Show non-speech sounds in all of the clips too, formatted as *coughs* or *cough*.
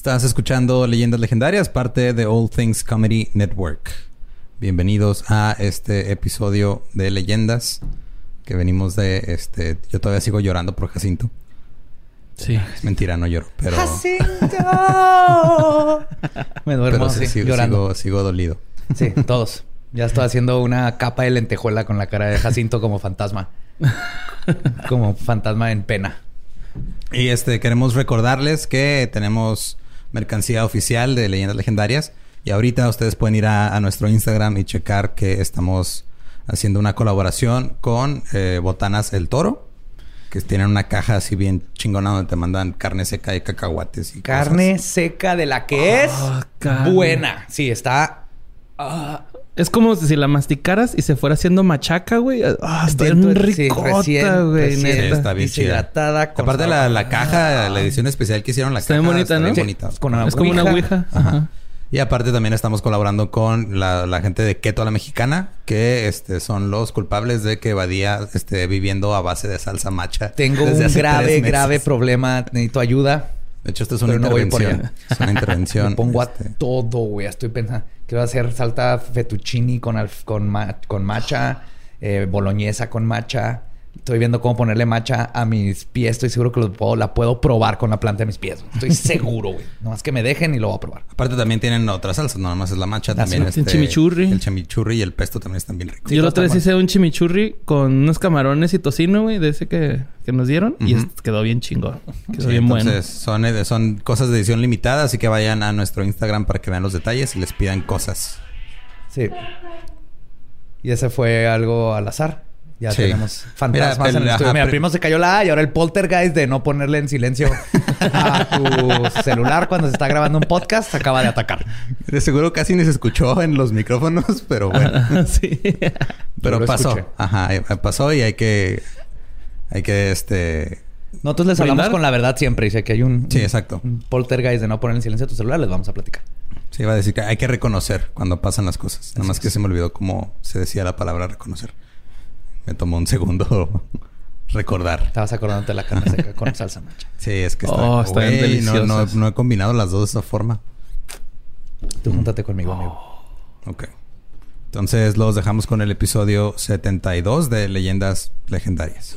Estás escuchando Leyendas Legendarias, parte de All Things Comedy Network. Bienvenidos a este episodio de Leyendas que venimos de este. Yo todavía sigo llorando por Jacinto. Sí. Es mentira, no lloro, pero. ¡Jacinto! *laughs* Me duermo pero sí, así, sigo, llorando. sigo, sigo dolido. Sí, todos. Ya estoy haciendo una capa de lentejuela con la cara de Jacinto como fantasma. como fantasma en pena. Y este queremos recordarles que tenemos mercancía oficial de Leyendas Legendarias. Y ahorita ustedes pueden ir a, a nuestro Instagram y checar que estamos haciendo una colaboración con eh, Botanas El Toro. Que tienen una caja así bien chingona donde te mandan carne seca y cacahuates y Carne cosas. seca de la que es Ah, carne. buena. Sí, está Ah, es como si la masticaras y se fuera haciendo machaca, güey. Ah, está bien sí, ricota, güey. está bien chida. deshidratada. con Aparte la, la caja, la edición especial que hicieron, la Está caja bien bonita, está ¿no? bien bonita. Con una Es como una ouija. Ajá. Y aparte también estamos colaborando con la, la gente de Keto a la Mexicana, que este, son los culpables de que Badía esté viviendo a base de salsa macha. Tengo desde un hace grave, grave problema. Necesito ayuda. De hecho, esto es una Pero no voy por intervención. es una intervención. *laughs* Pongo este, a todo, güey. Estoy pensando. Quiero hacer salta fettuccini con, alf- con, ma- con matcha, eh, boloñesa con matcha. Estoy viendo cómo ponerle matcha a mis pies. Estoy seguro que lo puedo- la puedo probar con la planta de mis pies. Estoy *laughs* seguro, güey. Nomás que me dejen y lo voy a probar. Aparte también tienen otras salsas, no nada más es la macha, también sí, este, el chimichurri. El chimichurri y el pesto también están bien ricos. Sí, Yo la otra vez hice un chimichurri con unos camarones y tocino, güey, de ese que, que nos dieron. Y quedó bien chingón. Quedó Sí, bien bueno. entonces son, eh, son cosas de edición limitada, así que vayan a nuestro Instagram para que vean los detalles y les pidan cosas. Sí. Y ese fue algo al azar. Ya Sí. tenemos fantasmas Mira, en el estudio. Mira, primero se cayó la A y ahora el poltergeist de no ponerle en silencio a tu *laughs* celular cuando se está grabando un podcast acaba de atacar. De seguro casi ni se escuchó en los micrófonos, pero bueno. *laughs* sí. Pero pasó. escuché. Ajá, eh, pasó y hay que. Hay que este. Nosotros les hablamos ¿Brindar? con la verdad siempre. Dice que hay un, Sí, exacto. un poltergeist de no poner en silencio a tu celular. Les vamos a platicar. Se iba a decir que hay que reconocer cuando pasan las cosas. Nada más que se me olvidó cómo se decía la palabra reconocer. Me tomó un segundo *laughs* recordar. Estabas acordándote de la carne seca con salsa macha. *laughs* Sí, es que está. Oh, están Güey, no, no, deliciosas. no he combinado las dos de esa forma. Tú júntate conmigo, amigo. Ok. Entonces los dejamos con el episodio 72 de Leyendas Legendarias.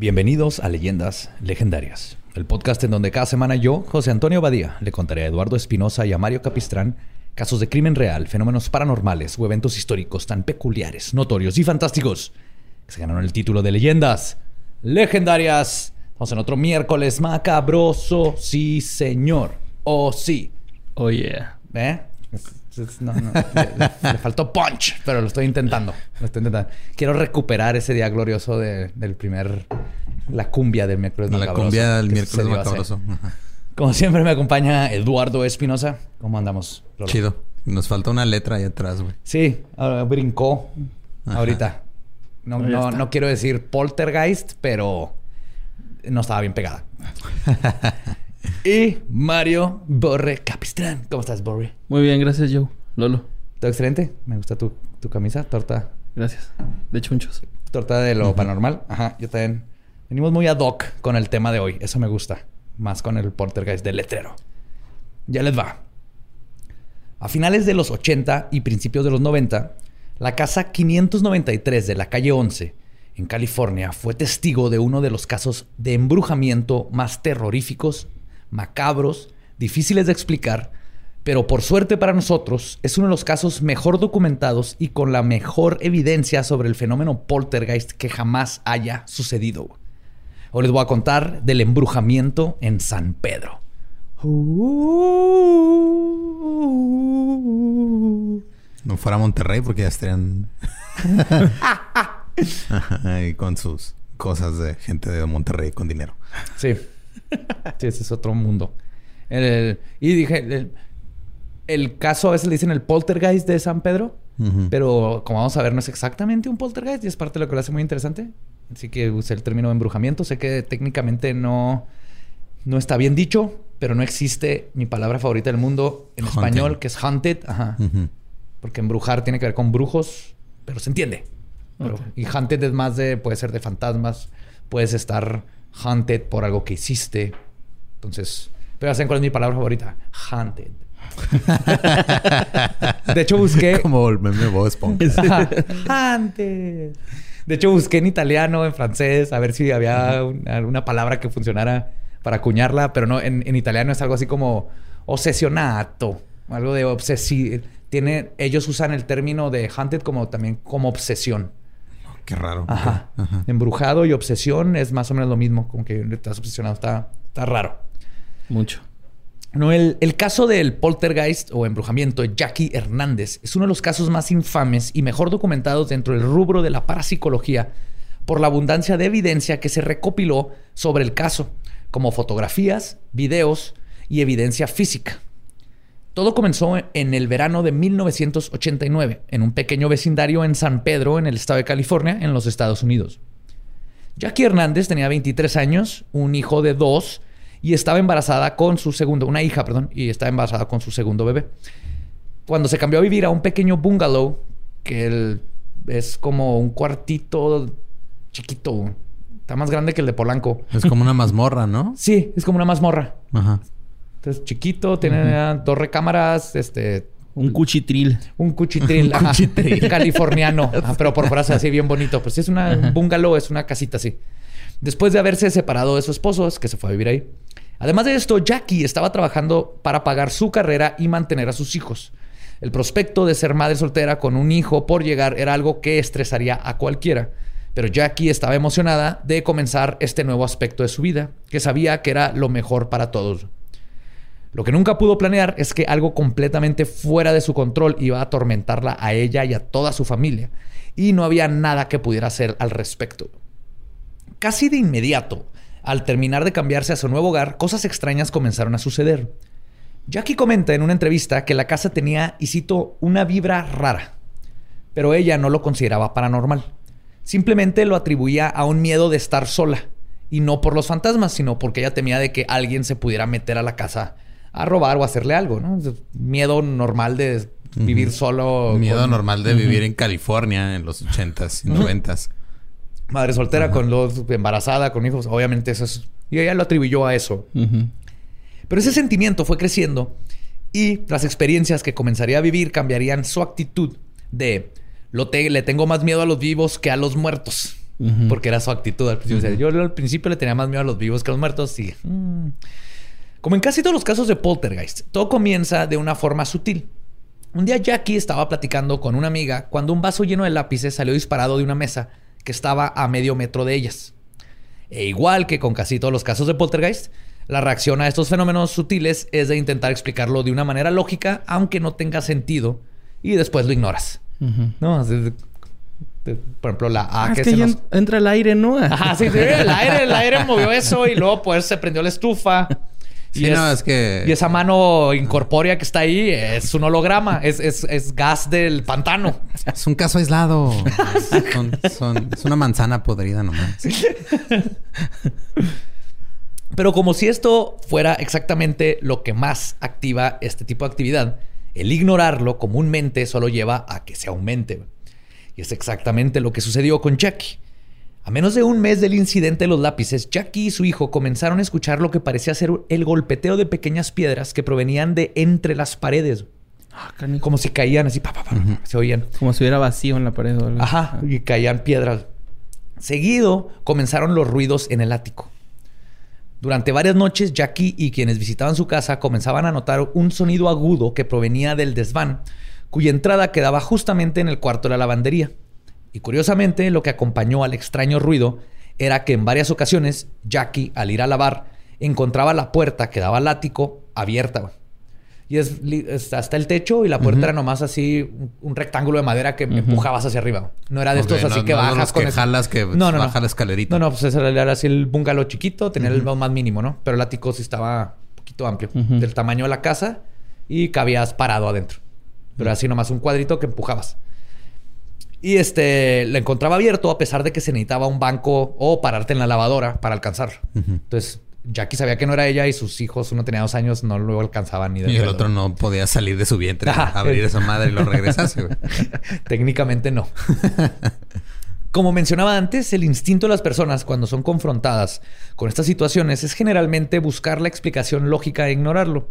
Bienvenidos a Leyendas Legendarias, el podcast en donde cada semana yo, José Antonio Badía, le contaré a Eduardo Espinosa y a Mario Capistrán casos de crimen real, fenómenos paranormales o eventos históricos tan peculiares, notorios y fantásticos que se ganaron el título de Leyendas Legendarias. Vamos en otro miércoles macabroso, sí señor, oh sí. Oh, yeah. ¿Eh? Es- no, no, le, le- faltó punch, pero lo estoy intentando. Lo estoy intentando. Quiero recuperar ese día glorioso de- del primer. La cumbia del miércoles La macabroso. cumbia del miércoles macabroso. Como siempre, me acompaña Eduardo Espinosa. ¿Cómo andamos? Lolo? Chido. Nos falta una letra ahí atrás, güey. Sí, ahora brincó Ajá. ahorita. No, no, no quiero decir poltergeist, pero no estaba bien pegada. *laughs* y *laughs* Mario Borre Capistrán. ¿Cómo estás, Borre? Muy bien, gracias, Joe. Lolo. Todo excelente. Me gusta tu, tu camisa, torta. Gracias. De chunchos. Torta de lo paranormal. Ajá, yo también. Venimos muy ad hoc con el tema de hoy. Eso me gusta. Más con el poltergeist del letrero. Ya les va. A finales de los 80 y principios de los 90, la casa 593 de la calle 11, en California, fue testigo de uno de los casos de embrujamiento más terroríficos, macabros, difíciles de explicar, pero por suerte para nosotros es uno de los casos mejor documentados y con la mejor evidencia sobre el fenómeno poltergeist que jamás haya sucedido. Hoy les voy a contar del embrujamiento en San Pedro. No fuera Monterrey porque ya estarían *laughs* *laughs* con sus cosas de gente de Monterrey con dinero. Sí. Sí, ese es otro mundo. El- y dije, el, el caso a veces le dicen el poltergeist de San Pedro, pero como vamos a ver, no es exactamente un poltergeist y es parte de lo que lo hace muy interesante. Así que usé el término embrujamiento. Sé que técnicamente no, no está bien dicho, pero no existe mi palabra favorita del mundo en español, que es haunted. Ajá. Porque embrujar tiene que ver con brujos, pero se entiende. Pero-. Y haunted es más de, puede ser de fantasmas, puedes estar haunted por algo que hiciste. Entonces, pero saben cuál es mi palabra favorita, haunted. *laughs* de hecho busqué Como el meme de Bob Esponja. *laughs* Ajá. haunted. De hecho busqué en italiano, en francés, a ver si había un- alguna palabra que funcionara para acuñarla, pero no, en, en italiano es algo así como obsesionato, algo de obsesión. Tiene, ellos usan el término de haunted como también como obsesión. Qué raro. Ajá. Embrujado y obsesión es más o menos lo mismo, como que estás obsesionado, está, está raro. Mucho. No, el, el caso del poltergeist o embrujamiento de Jackie Hernández es uno de los casos más infames y mejor documentados dentro del rubro de la parapsicología por la abundancia de evidencia que se recopiló sobre el caso, como fotografías, videos y evidencia física. Todo comenzó en el verano de 1989, en un pequeño vecindario en San Pedro, en el estado de California, en los Estados Unidos. Jackie Hernández tenía 23 años, un hijo de dos y estaba embarazada con su segundo, una hija, perdón, y estaba embarazada con su segundo bebé. Cuando se cambió a vivir a un pequeño bungalow, que el- es como un cuartito chiquito, está más grande que el de Polanco. Es como una mazmorra, ¿no? Sí, es como una mazmorra. Ajá. Entonces, chiquito, tiene dos recámaras, este, Un cuchitril. un cuchitril, *laughs* ajá, californiano, *laughs* pero por fuera se ve así bien bonito. Pues es una un bungalow, es una casita así. Después de haberse separado de su esposo, es que se fue a vivir ahí. Además de esto, Jackie estaba trabajando para pagar su carrera y mantener a sus hijos. El prospecto de ser madre soltera con un hijo por llegar era algo que estresaría a cualquiera. Pero Jackie estaba emocionada de comenzar este nuevo aspecto de su vida, que sabía que era lo mejor para todos. Lo que nunca pudo planear es que algo completamente fuera de su control iba a atormentarla a ella y a toda su familia, y no había nada que pudiera hacer al respecto. Casi de inmediato, al terminar de cambiarse a su nuevo hogar, cosas extrañas comenzaron a suceder. Jackie comenta en una entrevista que la casa tenía, y cito, una vibra rara, pero ella no lo consideraba paranormal. Simplemente lo atribuía a un miedo de estar sola, y no por los fantasmas, sino porque ella temía de que alguien se pudiera meter a la casa a robar o hacerle algo, ¿no? Miedo normal de vivir solo. Miedo con normal de vivir en California en los 80s y 90s. Madre soltera, con los embarazada, con hijos. Obviamente eso es... Y ella lo atribuyó a eso. Pero ese sentimiento fue creciendo y las experiencias que comenzaría a vivir cambiarían su actitud de lo te- le tengo más miedo a los vivos que a los muertos. Porque era su actitud al principio. O sea, yo al principio le tenía más miedo a los vivos que a los muertos y... mm. Como en casi todos los casos de poltergeist, todo comienza de una forma sutil. Un día Jackie estaba platicando con una amiga cuando un vaso lleno de lápices salió disparado de una mesa que estaba a medio metro de ellas. E igual que con casi todos los casos de poltergeist, la reacción a estos fenómenos sutiles es de intentar explicarlo de una manera lógica, aunque no tenga sentido, y después lo ignoras. ¿No? Por ejemplo, la A Ah, es que que se nos- en- entra el aire, ¿no? Ajá, sí, sí, el aire, el aire movió eso y luego pues se prendió la estufa. Sí, no, es que- Y esa mano incorpórea que está ahí es un holograma, es, es, es gas del pantano. *laughs* Es un caso aislado. Son- son- es una manzana podrida nomás. Pero como si esto fuera exactamente lo que más activa este tipo de actividad, el ignorarlo comúnmente solo lleva a que se aumente. Y es exactamente lo que sucedió con Jackie. A menos de un mes del incidente de los lápices, Jackie y su hijo comenzaron a escuchar lo que parecía ser el golpeteo de pequeñas piedras que provenían de entre las paredes. Ah. Como si caían así, pa, pa, se oían. Como si hubiera vacío en la pared. Ajá, y caían piedras. Seguido comenzaron los ruidos en el ático. Durante varias noches, Jackie y quienes visitaban su casa comenzaban a notar un sonido agudo que provenía del desván, cuya entrada quedaba justamente en el cuarto de la lavandería. Y curiosamente, lo que acompañó al extraño ruido era que en varias ocasiones Jackie, al ir a lavar, encontraba la puerta que daba al ático abierta. Y es, hasta el techo y la puerta era nomás así un, un rectángulo de madera que empujabas hacia arriba. No era de estos así no- que no bajas los con que eso. jalas que baja la escalerita. No, no, pues ese era así el bungalow chiquito, tenía el más mínimo, ¿no? Pero el ático sí estaba un poquito amplio, del tamaño de la casa y cabías parado adentro. Pero así nomás un cuadrito que empujabas. Y este, lo encontraba abierto a pesar de que se necesitaba un banco o pararte en la lavadora para alcanzarlo. Entonces, Jackie sabía que no era ella y sus hijos, uno tenía dos años, no lo alcanzaban ni de Y el otro no podía salir de su vientre, abrir esa madre y lo regresase. *laughs* Técnicamente no. *laughs* Como mencionaba antes, el instinto de las personas cuando son confrontadas con estas situaciones es generalmente buscar la explicación lógica e ignorarlo.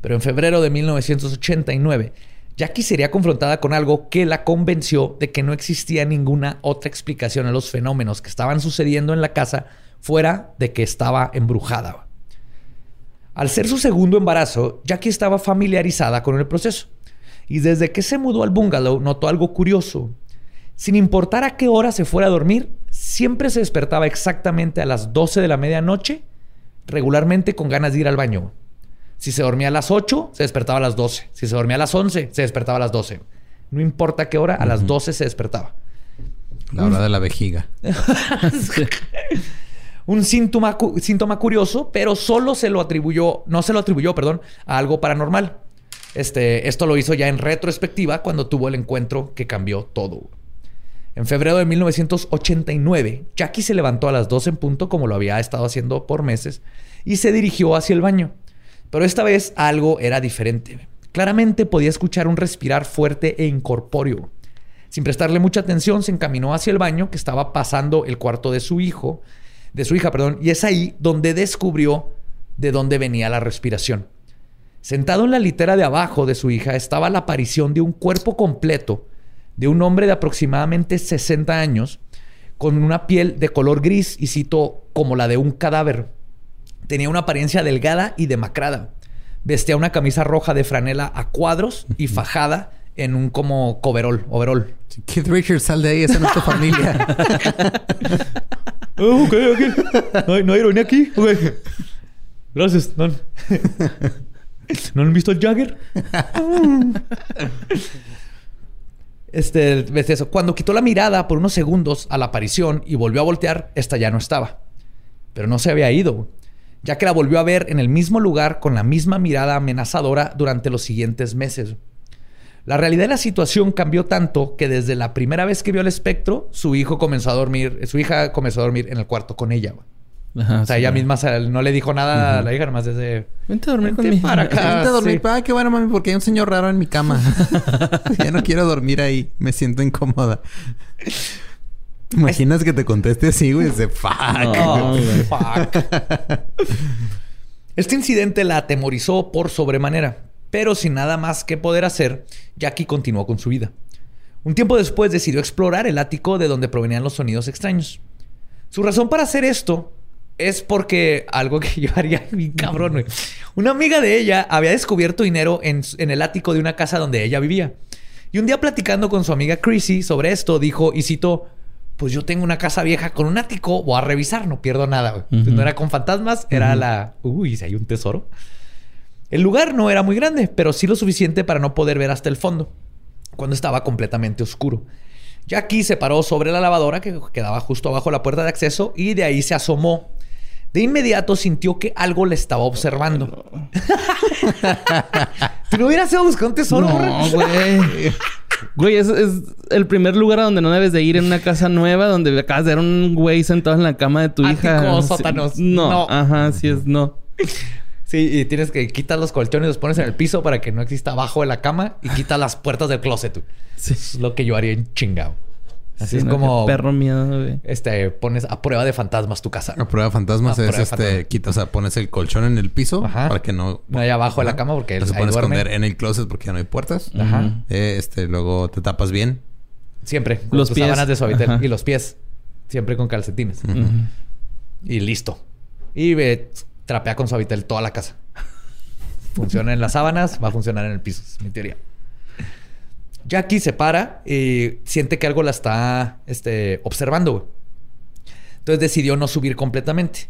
Pero en febrero de 1989, Jackie sería confrontada con algo que la convenció de que no existía ninguna otra explicación a los fenómenos que estaban sucediendo en la casa fuera de que estaba embrujada. Al ser su segundo embarazo, Jackie estaba familiarizada con el proceso. Y desde que se mudó al bungalow notó algo curioso. Sin importar a qué hora se fuera a dormir, siempre se despertaba exactamente a las 12 de la medianoche, regularmente con ganas de ir al baño. Si se dormía a las 8, se despertaba a las 12. Si se dormía a las 11, se despertaba a las 12. No importa qué hora, a las 12 se despertaba. La hora de la vejiga. *laughs* Un síntoma, cu- síntoma curioso, pero solo se lo atribuyó, no se lo atribuyó, perdón, a algo paranormal. Este, esto lo hizo ya en retrospectiva cuando tuvo el encuentro que cambió todo. En febrero de 1989, Jackie se levantó a las 12 en punto, como lo había estado haciendo por meses, y se dirigió hacia el baño. Pero esta vez algo era diferente. Claramente podía escuchar un respirar fuerte e incorpóreo. Sin prestarle mucha atención, se encaminó hacia el baño que estaba pasando el cuarto de su hijo, de su hija, perdón, y es ahí donde descubrió de dónde venía la respiración. Sentado en la litera de abajo de su hija estaba la aparición de un cuerpo completo de un hombre de aproximadamente 60 años con una piel de color gris y cito como la de un cadáver. Tenía una apariencia delgada y demacrada. Vestía una camisa roja de franela a cuadros y fajada en un como coverol, overol. Kid Richards, sal de ahí, esa no es tu familia. *laughs* Oh, ok, ok. No hay, no hay ironía aquí. Ok. Gracias. ¿No, *laughs* ¿No han visto el Jagger? *laughs* Este, eso. Cuando quitó la mirada por unos segundos a la aparición y volvió a voltear, esta ya no estaba. Pero no se había ido, ya que la volvió a ver en el mismo lugar con la misma mirada amenazadora durante los siguientes meses. La realidad de la situación cambió tanto que desde la primera vez que vio el espectro, su hijo comenzó a dormir, su hija comenzó a dormir en el cuarto con ella. Ajá, O sea, sí, ella misma no le dijo nada a la hija, nomás desde... Vente a dormir Vente conmigo. para acá. *laughs* Vente a dormir. sí. Ay, qué bueno, mami, porque hay un señor raro en mi cama. *laughs* *laughs* ya no quiero dormir ahí. Me siento incómoda. ¿Te imaginas que te conteste así, güey? Dice, fuck. *laughs* Fuck. Este incidente la atemorizó por sobremanera, pero sin nada más que poder hacer, Jackie continuó con su vida. Un tiempo después decidió explorar el ático de donde provenían los sonidos extraños. Su razón para hacer esto es porque algo que *laughs* yo haría bien cabrón, güey. Una amiga de ella había descubierto dinero en, en el ático de una casa donde ella vivía. Y un día platicando con su amiga Chrissy sobre esto, dijo, y citó, pues yo tengo una casa vieja con un ático, voy a revisar, no pierdo nada. güey". Entonces, No era con fantasmas, era la, uy, si hay un tesoro. El lugar no era muy grande, pero sí lo suficiente para no poder ver hasta el fondo, cuando estaba completamente oscuro. Jackie se paró sobre la lavadora que quedaba justo abajo de la puerta de acceso y de ahí se asomó. De inmediato sintió que algo le estaba observando. ¿Tú no *laughs* hubieras ido a buscar un tesoro? No, güey. *laughs* Güey, es, es el primer lugar a donde no debes de ir en una casa nueva donde acabas de ver un güey sentado en la cama de tu hija. Áticos, Sí. sótanos. No, No. ajá, sí es no. Sí, y tienes que quitar los colchones y los pones en el piso para que no exista abajo de la cama y quitas las puertas del closet. tú. Sí. Es lo que yo haría en chingado. Así Sí, es no, como perro miedo, güey. este pones a prueba de fantasmas tu casa. A prueba de fantasmas A es este, fantasmas. quita, o sea, pones el colchón en el piso Ajá. para que no. No hay abajo de la Ajá. cama porque No se ahí puede duerme. esconder en el closet porque ya no hay puertas. Ajá. Eh, este, luego te tapas bien. Siempre. con Los tus pies. sábanas de suavitel Ajá. y los pies. Siempre con calcetines. Y listo. Y ve, trapea con suavitel toda la casa. *laughs* Funciona en las sábanas, va a funcionar en el piso, es mi teoría. Jackie se para y siente que algo la está este, observando. Entonces decidió no subir completamente.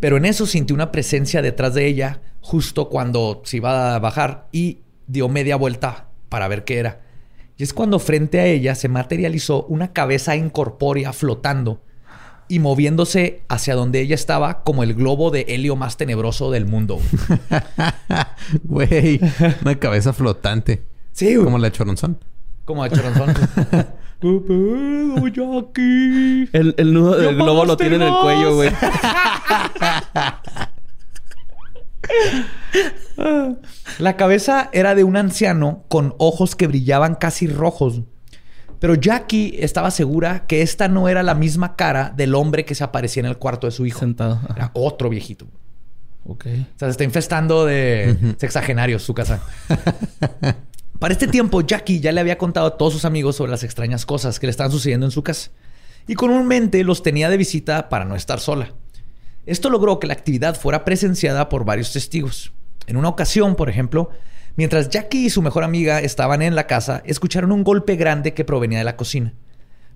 Pero en eso sintió una presencia detrás de ella justo cuando se iba a bajar y dio media vuelta para ver qué era. Y es cuando frente a ella se materializó una cabeza incorpórea flotando y moviéndose hacia donde ella estaba como el globo de helio más tenebroso del mundo. Güey, *laughs* una cabeza flotante. Sí, güey. Como la de Choronzón. Como de choronzón. *laughs* ¿Qué pedo, Jackie? El, el nudo del ¡Ya globo lo tiene en el cuello, güey. *laughs* La cabeza era de un anciano con ojos que brillaban casi rojos. Pero Jackie estaba segura que esta no era la misma cara del hombre que se aparecía en el cuarto de su hijo. Sentado. Era otro viejito. Ok. O sea, se está infestando de sexagenarios su casa. *laughs* Para este tiempo, Jackie ya le había contado a todos sus amigos sobre las extrañas cosas que le estaban sucediendo en su casa. Y comúnmente los tenía de visita para no estar sola. Esto logró que la actividad fuera presenciada por varios testigos. En una ocasión, por ejemplo, mientras Jackie y su mejor amiga estaban en la casa, escucharon un golpe grande que provenía de la cocina.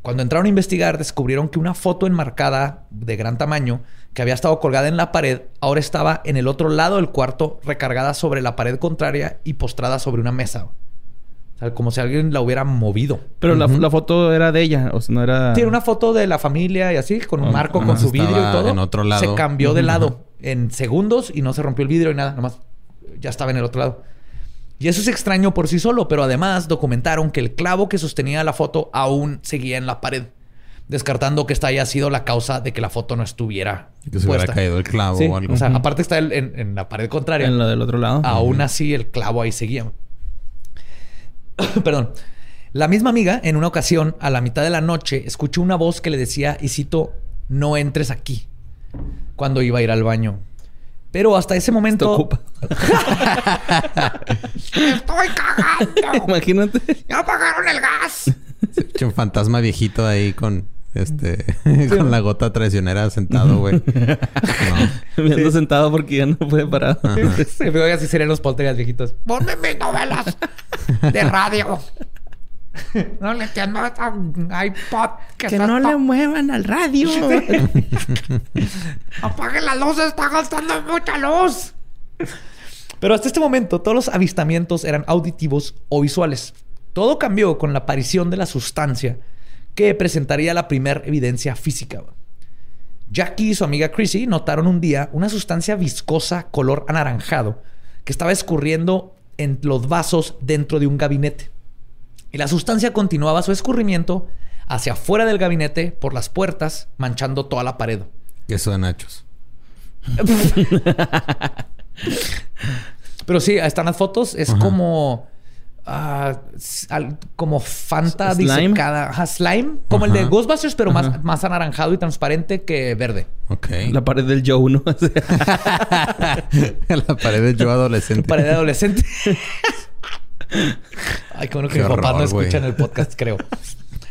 Cuando entraron a investigar, descubrieron que una foto enmarcada de gran tamaño, que había estado colgada en la pared, ahora estaba en el otro lado del cuarto, recargada sobre la pared contraria y postrada sobre una mesa. O sea, como si alguien la hubiera movido. Pero la, la foto era de ella. O sea, no era... Tiene una foto de la familia y así, con un marco, con su vidrio y todo. en otro lado. Se cambió de lado en segundos y no se rompió el vidrio y nada, nomás ya estaba en el otro lado. Y eso es extraño por sí solo, pero además documentaron que el clavo que sostenía la foto aún seguía en la pared, descartando que esta haya sido la causa de que la foto no estuviera Que se hubiera caído el clavo Sí, o algo. O sea, aparte está el- en, en la pared contraria. En la del otro lado. Aún así, el clavo ahí seguía. *coughs* Perdón. La misma amiga, en una ocasión, a la mitad de la noche, escuchó una voz que le decía, y cito, no entres aquí, cuando iba a ir al baño. Pero hasta ese momento... ocupa. *laughs* ¡Estoy cagando! Imagínate. ¡Ya apagaron el gas! *laughs* Un fantasma viejito ahí con este *laughs* con la gota traicionera sentado, güey. *laughs* No. Me ando sentado porque ya no puede parar. Se veo así serían los poltergeist viejitos. ¡Ponme mis novelas de radio! No le entiendo a esta iPod que, que está no le muevan al radio. ¡Apague la luz! ¡Está gastando mucha luz! Pero hasta este momento, todos los avistamientos eran auditivos o visuales. Todo cambió con la aparición de la sustancia que presentaría la primera evidencia física. Jackie y su amiga Chrissy notaron un día una sustancia viscosa color anaranjado que estaba escurriendo en los vasos dentro de un gabinete. Y la sustancia continuaba su escurrimiento hacia afuera del gabinete por las puertas, manchando toda la pared. Queso de nachos. *laughs* Pero sí, ahí están las fotos. Es Ajá. como. Ah, al- como Fanta ¿Slime? disecada. Ajá, slime. Como el de. Ghostbusters, pero Ajá. más, más anaranjado y transparente que verde. Ok. La pared del Joe, ¿no? *laughs* La pared de yo adolescente. Pared de adolescente. Ay, qué bueno que mis papás no escuchan el podcast, creo.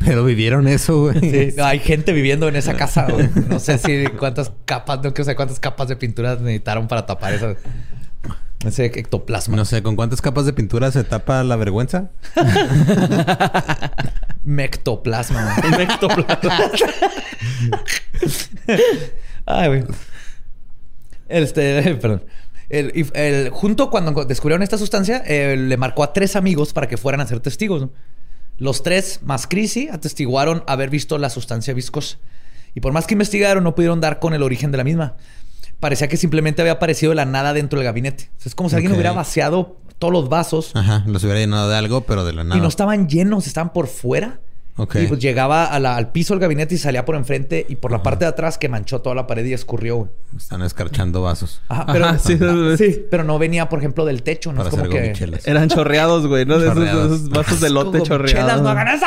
Pero vivieron eso, güey. Sí, hay gente viviendo en esa casa. güey. No sé si cuántas capas, no quiero saber cuántas capas de pintura necesitaron para tapar esa, ese ectoplasma. No sé, ¿con cuántas capas de pintura se tapa la vergüenza? *laughs* *laughs* Mectoplasma. güey. un ectoplasma. *laughs* Ay, güey. Este, perdón. El- el- junto cuando descubrieron esta sustancia, eh, le marcó a tres amigos para que fueran a ser testigos. ¿no? Los tres, más Chrissy, atestiguaron haber visto la sustancia viscosa. Y por más que investigaron, no pudieron dar con el origen de la misma. Parecía que simplemente había aparecido de la nada dentro del gabinete. O sea, es como si alguien hubiera vaciado todos los vasos Ajá, los hubiera llenado de algo, pero de la nada. y no estaban llenos, estaban por fuera. Y pues llegaba a la- al piso del gabinete y salía por enfrente y por la parte de atrás que manchó toda la pared y escurrió. güey. Están escarchando vasos. Ajá, pero, Ajá, *laughs* sí, sí, sí, pero no venía, por ejemplo, del techo. No Para es como que... Eran chorreados, güey, ¿no? De esos, de Chorreados. esos vasos de lote chorreados. chelas, no hagan eso!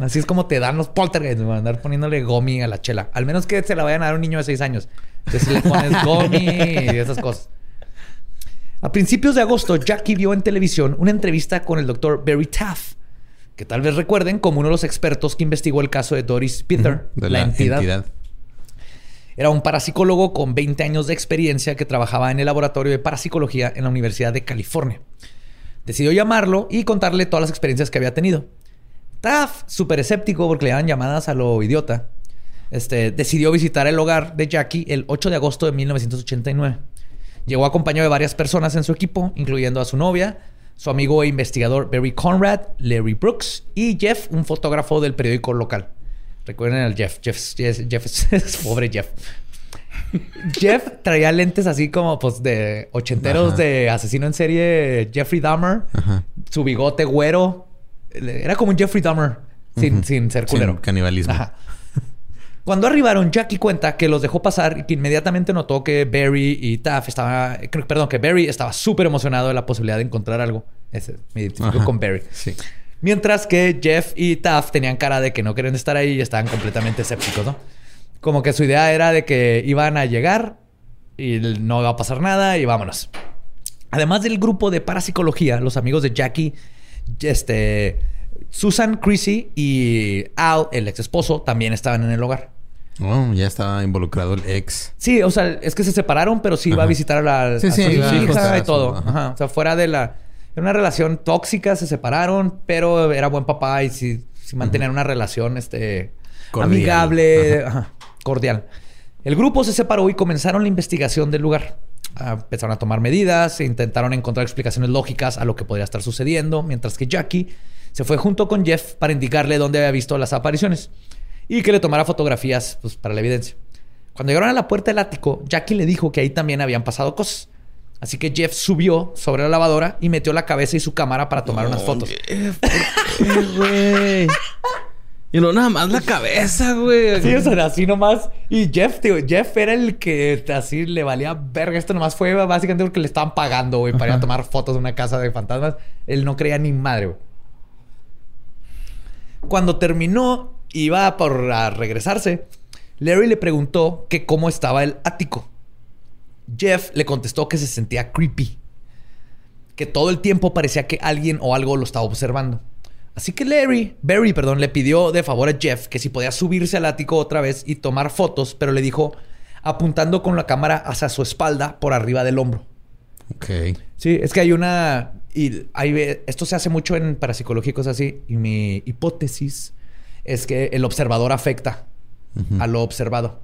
Así es como te dan los poltergeists, güey, andar poniéndole gomi a la chela. Al menos que se la vayan a dar a un niño de 6 años. Entonces le pones gomi y esas cosas. A principios de agosto, Jackie vio en televisión una entrevista con el doctor Barry Taff, que tal vez recuerden como uno de los expertos que investigó el caso de Doris Peter, De la, la, entidad. entidad. Era un parapsicólogo con 20 años de experiencia que trabajaba en el laboratorio de parapsicología en la Universidad de California. Decidió llamarlo y contarle todas las experiencias que había tenido. Taff, súper escéptico porque le daban llamadas a lo idiota, este, decidió visitar el hogar de Jackie el 8 de agosto de 1989. Llegó acompañado de varias personas en su equipo, incluyendo a su novia, su amigo e investigador Barry Conrad, Larry Brooks y Jeff, un fotógrafo del periódico local. Recuerden al Jeff. Jeff, Jeff, Jeff *laughs* es pobre Jeff. Jeff traía lentes así como pues de ochenteros Ajá. de asesino en serie Jeffrey Dahmer. Ajá. Su bigote güero. Era como un Jeffrey Dahmer sin, sin ser Sin culero. canibalismo. Ajá. Cuando arribaron, Jackie cuenta que los dejó pasar y que inmediatamente notó que Barry y Taff estaba... Perdón, que Barry estaba súper emocionado de la posibilidad de encontrar algo. Ese, me identifico Ajá. con Barry. Sí. Mientras que Jeff y Taff tenían cara de que no querían estar ahí y estaban completamente escépticos, ¿no? Como que su idea era de que iban a llegar y no iba a pasar nada y vámonos. Además del grupo de parapsicología, los amigos de Jackie, este, Susan, Chrissy y Al, el ex esposo, también estaban en el hogar. Oh, ya estaba involucrado el ex. Sí, o sea, es que se separaron, pero sí iba a visitar a la Sí, a sí, su iba a hija y todo. ajá. Ajá. O sea, fuera de la... Era una relación tóxica, se separaron, pero era buen papá y sí, sí mantenían una relación este, Cordial. amigable, cordial. El grupo se separó y comenzaron la investigación del lugar. Ah, empezaron a tomar medidas intentaron encontrar explicaciones lógicas a lo que podría estar sucediendo, mientras que Jackie se fue junto con Jeff para indicarle dónde había visto las apariciones y que le tomara fotografías pues, para la evidencia. Cuando llegaron a la puerta del ático, Jackie le dijo que ahí también habían pasado cosas. Así que Jeff subió sobre la lavadora y metió la cabeza y su cámara para tomar unas fotos. Eh, güey. Y no nada más la cabeza, güey. Sí, o sea, así nomás. Y Jeff, tío, Jeff era el que así le valía verga. Esto nomás fue básicamente porque le estaban pagando, güey, para ir a tomar fotos de una casa de fantasmas. Él no creía ni madre, güey. Cuando terminó, iba por a regresarse. Larry le preguntó que cómo estaba el ático. Jeff le contestó que se sentía creepy. Que todo el tiempo parecía que alguien o algo lo estaba observando. Así que Larry, Barry, perdón, le pidió de favor a Jeff que si podía subirse al ático otra vez y tomar fotos, pero le dijo apuntando con la cámara hacia su espalda por arriba del hombro. Ok. Sí, es que hay una. Y hay, ve- esto se hace mucho en parapsicología y cosas así. Y mi hipótesis es que el observador afecta a lo observado.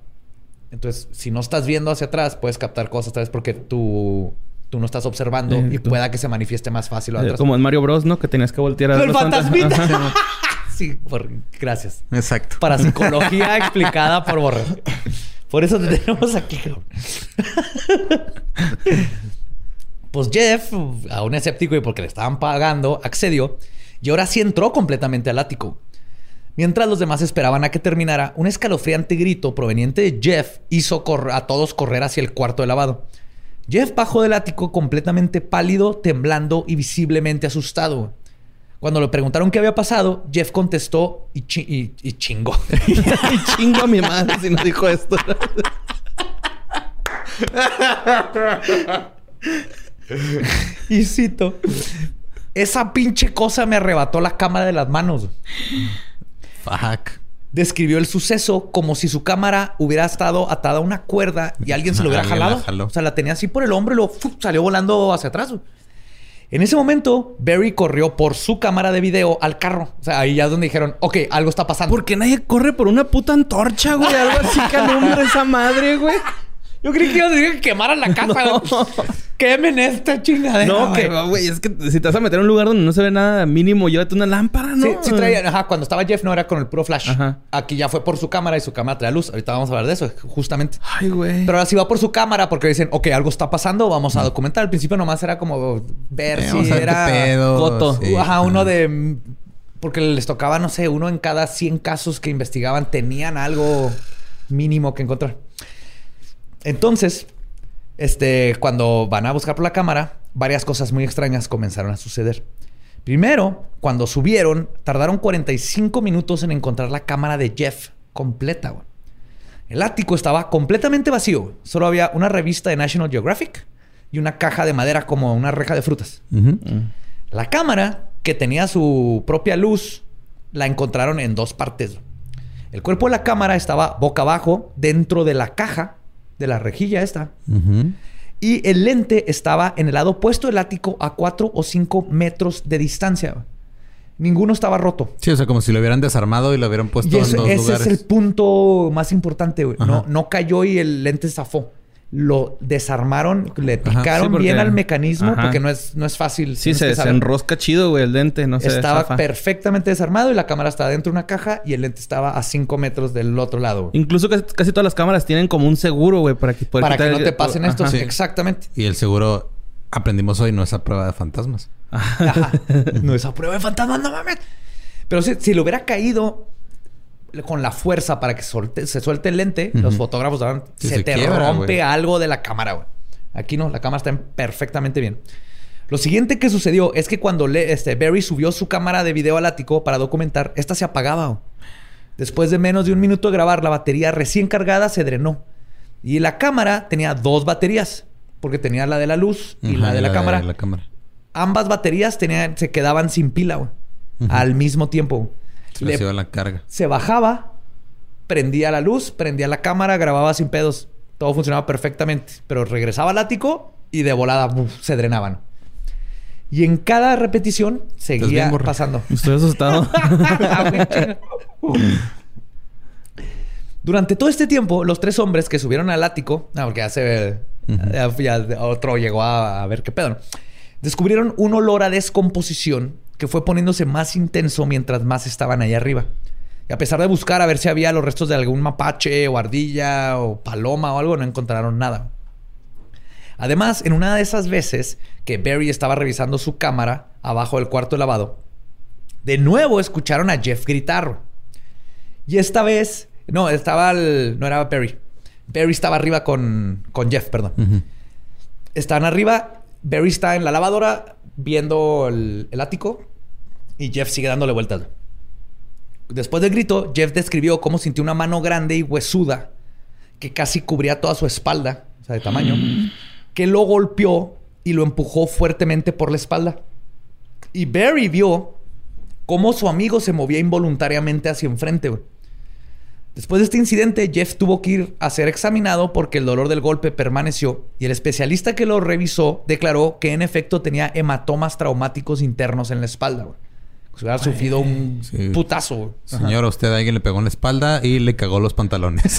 Entonces, si no estás viendo hacia atrás, puedes captar cosas otra vez porque tú, tú no estás observando Eh, y tú- pueda que se manifieste más fácil Eh, atrás. Como en Mario Bros, ¿no? Que tenías que voltear a ¡El fantasmita! *laughs* Sí, por- gracias. Exacto. Parapsicología explicada por Borre. Por eso te *laughs* tenemos aquí, cabrón. Pues Jeff, aún escéptico y porque le estaban pagando, accedió y ahora sí entró completamente al ático. Mientras los demás esperaban a que terminara, un escalofriante grito proveniente de Jeff hizo a todos correr hacia el cuarto de lavado. Jeff bajó del ático completamente pálido, temblando y visiblemente asustado. Cuando le preguntaron qué había pasado, Jeff contestó y, chi- y- y chingó. *laughs* Ay, chingo a mi madre si no dijo esto. *laughs* *laughs* y cito: Esa pinche cosa me arrebató la cámara de las manos. Fuck. Describió el suceso como si su cámara hubiera estado atada a una cuerda y alguien se lo hubiera jalado. O sea, la tenía así por el hombro y luego salió volando hacia atrás. En ese momento, Barry corrió por su cámara de video al carro. O sea, ahí ya es donde dijeron, ok, algo está pasando. ¿Por qué nadie corre por una puta antorcha, güey? Algo así que alumbra esa madre, güey. Yo creí que iban a decir que quemaran la casa. *laughs* No. *laughs* Quemen esta chingadera. No, que, güey. es que si te vas a meter a un lugar donde no se ve nada, mínimo llévate una lámpara, ¿no? Sí, sí traía, ajá, cuando estaba Jeff no era con el puro flash. Ajá. Aquí ya fue por su cámara y su cámara trae luz. Ahorita vamos a hablar de eso, justamente. Ay, güey. Pero ahora sí va por su cámara porque dicen, ok, algo está pasando, vamos a documentar. Al principio nomás era como ver Eh, si vamos a ver qué era... pedo, Coto. sí. Ajá, uno de... Porque les tocaba, no sé, uno en cada 100 casos que investigaban tenían algo mínimo que encontrar. Entonces, este, cuando van a buscar por la cámara, varias cosas muy extrañas comenzaron a suceder. Primero, cuando subieron, tardaron 45 minutos en encontrar la cámara de Jeff completa. güey. El ático estaba completamente vacío. güey. Solo había una revista de National Geographic y una caja de madera como una reja de frutas. La cámara, que tenía su propia luz la encontraron en dos partes. El cuerpo de la cámara estaba boca abajo dentro de la caja de la rejilla esta. Y el lente estaba en el lado opuesto del ático a 4 o 5 metros de distancia. Ninguno estaba roto. Sí, o sea, como si lo hubieran desarmado y lo hubieran puesto Y en eso- dos ese lugares. es el punto más importante, güey. No, no cayó y el lente zafó. Lo desarmaron, le Ajá. picaron Sí, porque- bien al mecanismo Ajá. porque no es, no es fácil. Sí, se, se saber. enrosca chido, güey, el. No se Estaba perfectamente desarmado y la cámara estaba dentro de una caja y el lente estaba a 5 metros del otro lado. güey. Incluso casi, casi todas las cámaras tienen como un seguro, güey, para que poder Para que no el- te pasen esto. Ajá. sí, Exactamente. Y el seguro, aprendimos hoy, no es a prueba de fantasmas. *laughs* Ajá. no es a prueba de fantasma, no mames. Pero si, si le hubiera caído con la fuerza para que solte- se suelte el lente, los fotógrafos se, se te quiebra, rompe algo de la cámara, güey. Aquí no, la cámara está en- perfectamente bien. Lo siguiente que sucedió es que cuando le- este, Barry subió su cámara de video al ático para documentar, esta se apagaba. Después de menos de un minuto de grabar, la batería recién cargada se drenó. Y la cámara tenía dos baterías, porque tenía la de la luz y la de la, cámara la cámara. ambas baterías tenían, se quedaban sin pila, güey. Al mismo tiempo. Se Le- la carga. se bajaba, prendía la luz, prendía la cámara, grababa sin pedos. Todo funcionaba perfectamente. Pero regresaba al ático y de volada se drenaban. Y en cada repetición seguía pasando. *laughs* Estoy asustado. *laughs* Durante todo este tiempo, los tres hombres que subieron al ático, no, porque ya se ya- ya otro llegó a, a ver qué pedo, ¿no? descubrieron un olor a descomposición que fue poniéndose más intenso mientras más estaban ahí arriba. Y a pesar de buscar a ver si había los restos de algún mapache o ardilla o paloma o algo, no encontraron nada. Además, en una de esas veces que Barry estaba revisando su cámara abajo del cuarto de lavado, de nuevo escucharon a Jeff gritar. Y esta vez, no, estaba el, no era Barry. Barry estaba arriba con, con Jeff, perdón. Están arriba, Barry está en la lavadora viendo el, el ático y Jeff sigue dándole vueltas. Después del grito, Jeff describió cómo sintió una mano grande y huesuda que casi cubría toda su espalda, o sea, de tamaño, que lo golpeó y lo empujó fuertemente por la espalda. Y Barry vio cómo su amigo se movía involuntariamente hacia enfrente. Después de este incidente, Jeff tuvo que ir a ser examinado porque el dolor del golpe permaneció y el especialista que lo revisó declaró que en efecto tenía hematomas traumáticos internos en la espalda. güey. Se hubiera sufrido un sí. putazo. güey. Señor, a usted alguien le pegó en la espalda y le cagó los pantalones. *laughs*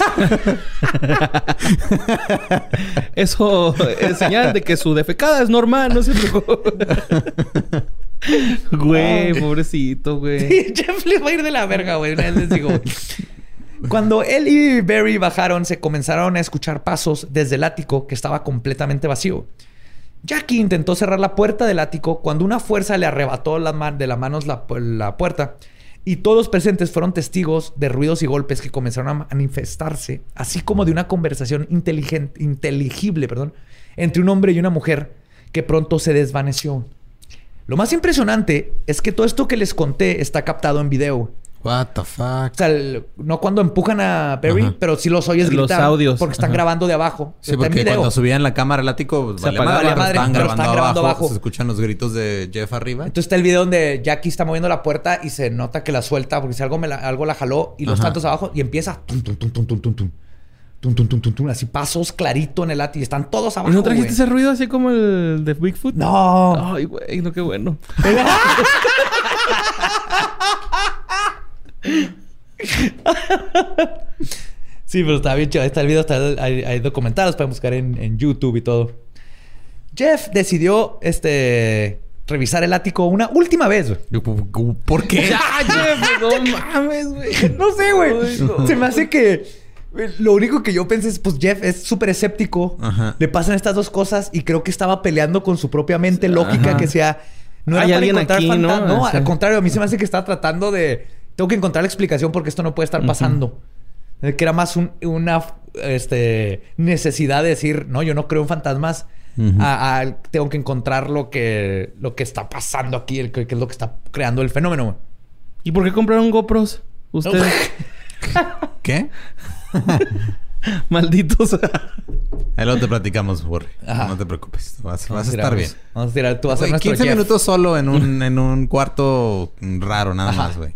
Eso es señal de que su defecada es normal, no se preocupe. *laughs* Güey, pobrecito, güey. Sí, Jeff les va a ir de la verga, güey. Una vez les digo. Cuando él y Barry bajaron, se comenzaron a escuchar pasos desde el ático que estaba completamente vacío. Jackie intentó cerrar la puerta del ático cuando una fuerza le arrebató de las manos la, la puerta y todos los presentes fueron testigos de ruidos y golpes que comenzaron a manifestarse, así como de una conversación inteligente, inteligible perdón, entre un hombre y una mujer que pronto se desvaneció. Lo más impresionante es que todo esto que les conté está captado en video. What the fuck. O sea, el- no cuando empujan a Barry, Ajá. pero sí los oyes Los gritar. audios. Porque están Ajá. grabando de abajo. Sí, Está en porque video. cuando subían la cámara al ático, pues, Se valía apagaba. madre, Valía pero grabando, están grabando abajo. abajo. Se escuchan los gritos de Jeff arriba. Entonces está el video donde Jackie está moviendo la puerta y se nota que la suelta porque si algo, me la, algo la jaló y los Ajá. tantos abajo y empieza tum, tum, tum, tum, tum, tum, tum. Tum, tum, tum, tum, tum. así pasos clarito en el ático y están todos ¿Y abajo. no trajiste güey. ese ruido así como el de Bigfoot? No. Ay, güey, no, qué bueno. *laughs* Sí, pero está bien chido. Ahí está el video, está, hay, hay documentales para buscar en, en YouTube y todo. Jeff decidió este, revisar el ático una última vez. güey. ¿Por qué? *laughs* ¡Ah, Jeff! ¡No *laughs* mames, güey! No sé, güey. No. Se me hace que lo único que yo pensé es, pues Jeff es súper escéptico. Ajá. Le pasan estas dos cosas y creo que estaba peleando con su propia mente lógica Ajá. que sea. No era Hay para alguien encontrar aquí, ¿no? al contrario, a mí se me hace que está tratando de. Tengo que encontrar la explicación porque esto no puede estar pasando. Eh, Que era más un- una este, necesidad de decir, no, yo no creo en fantasmas. A- a- tengo que encontrar lo que, lo que está pasando aquí, el que, que es lo que está creando el fenómeno. güey. ¿Y por qué compraron GoPros? Ustedes, *laughs* ¿Qué? *laughs* malditos. Ahí luego te platicamos, Borre. No te preocupes. Vas, vas a Vamos estar bien. Vamos a tirar, tú vas a ser nuestro 15 Jeff. minutos solo en un, *laughs* en un cuarto raro, nada Ajá. más, güey.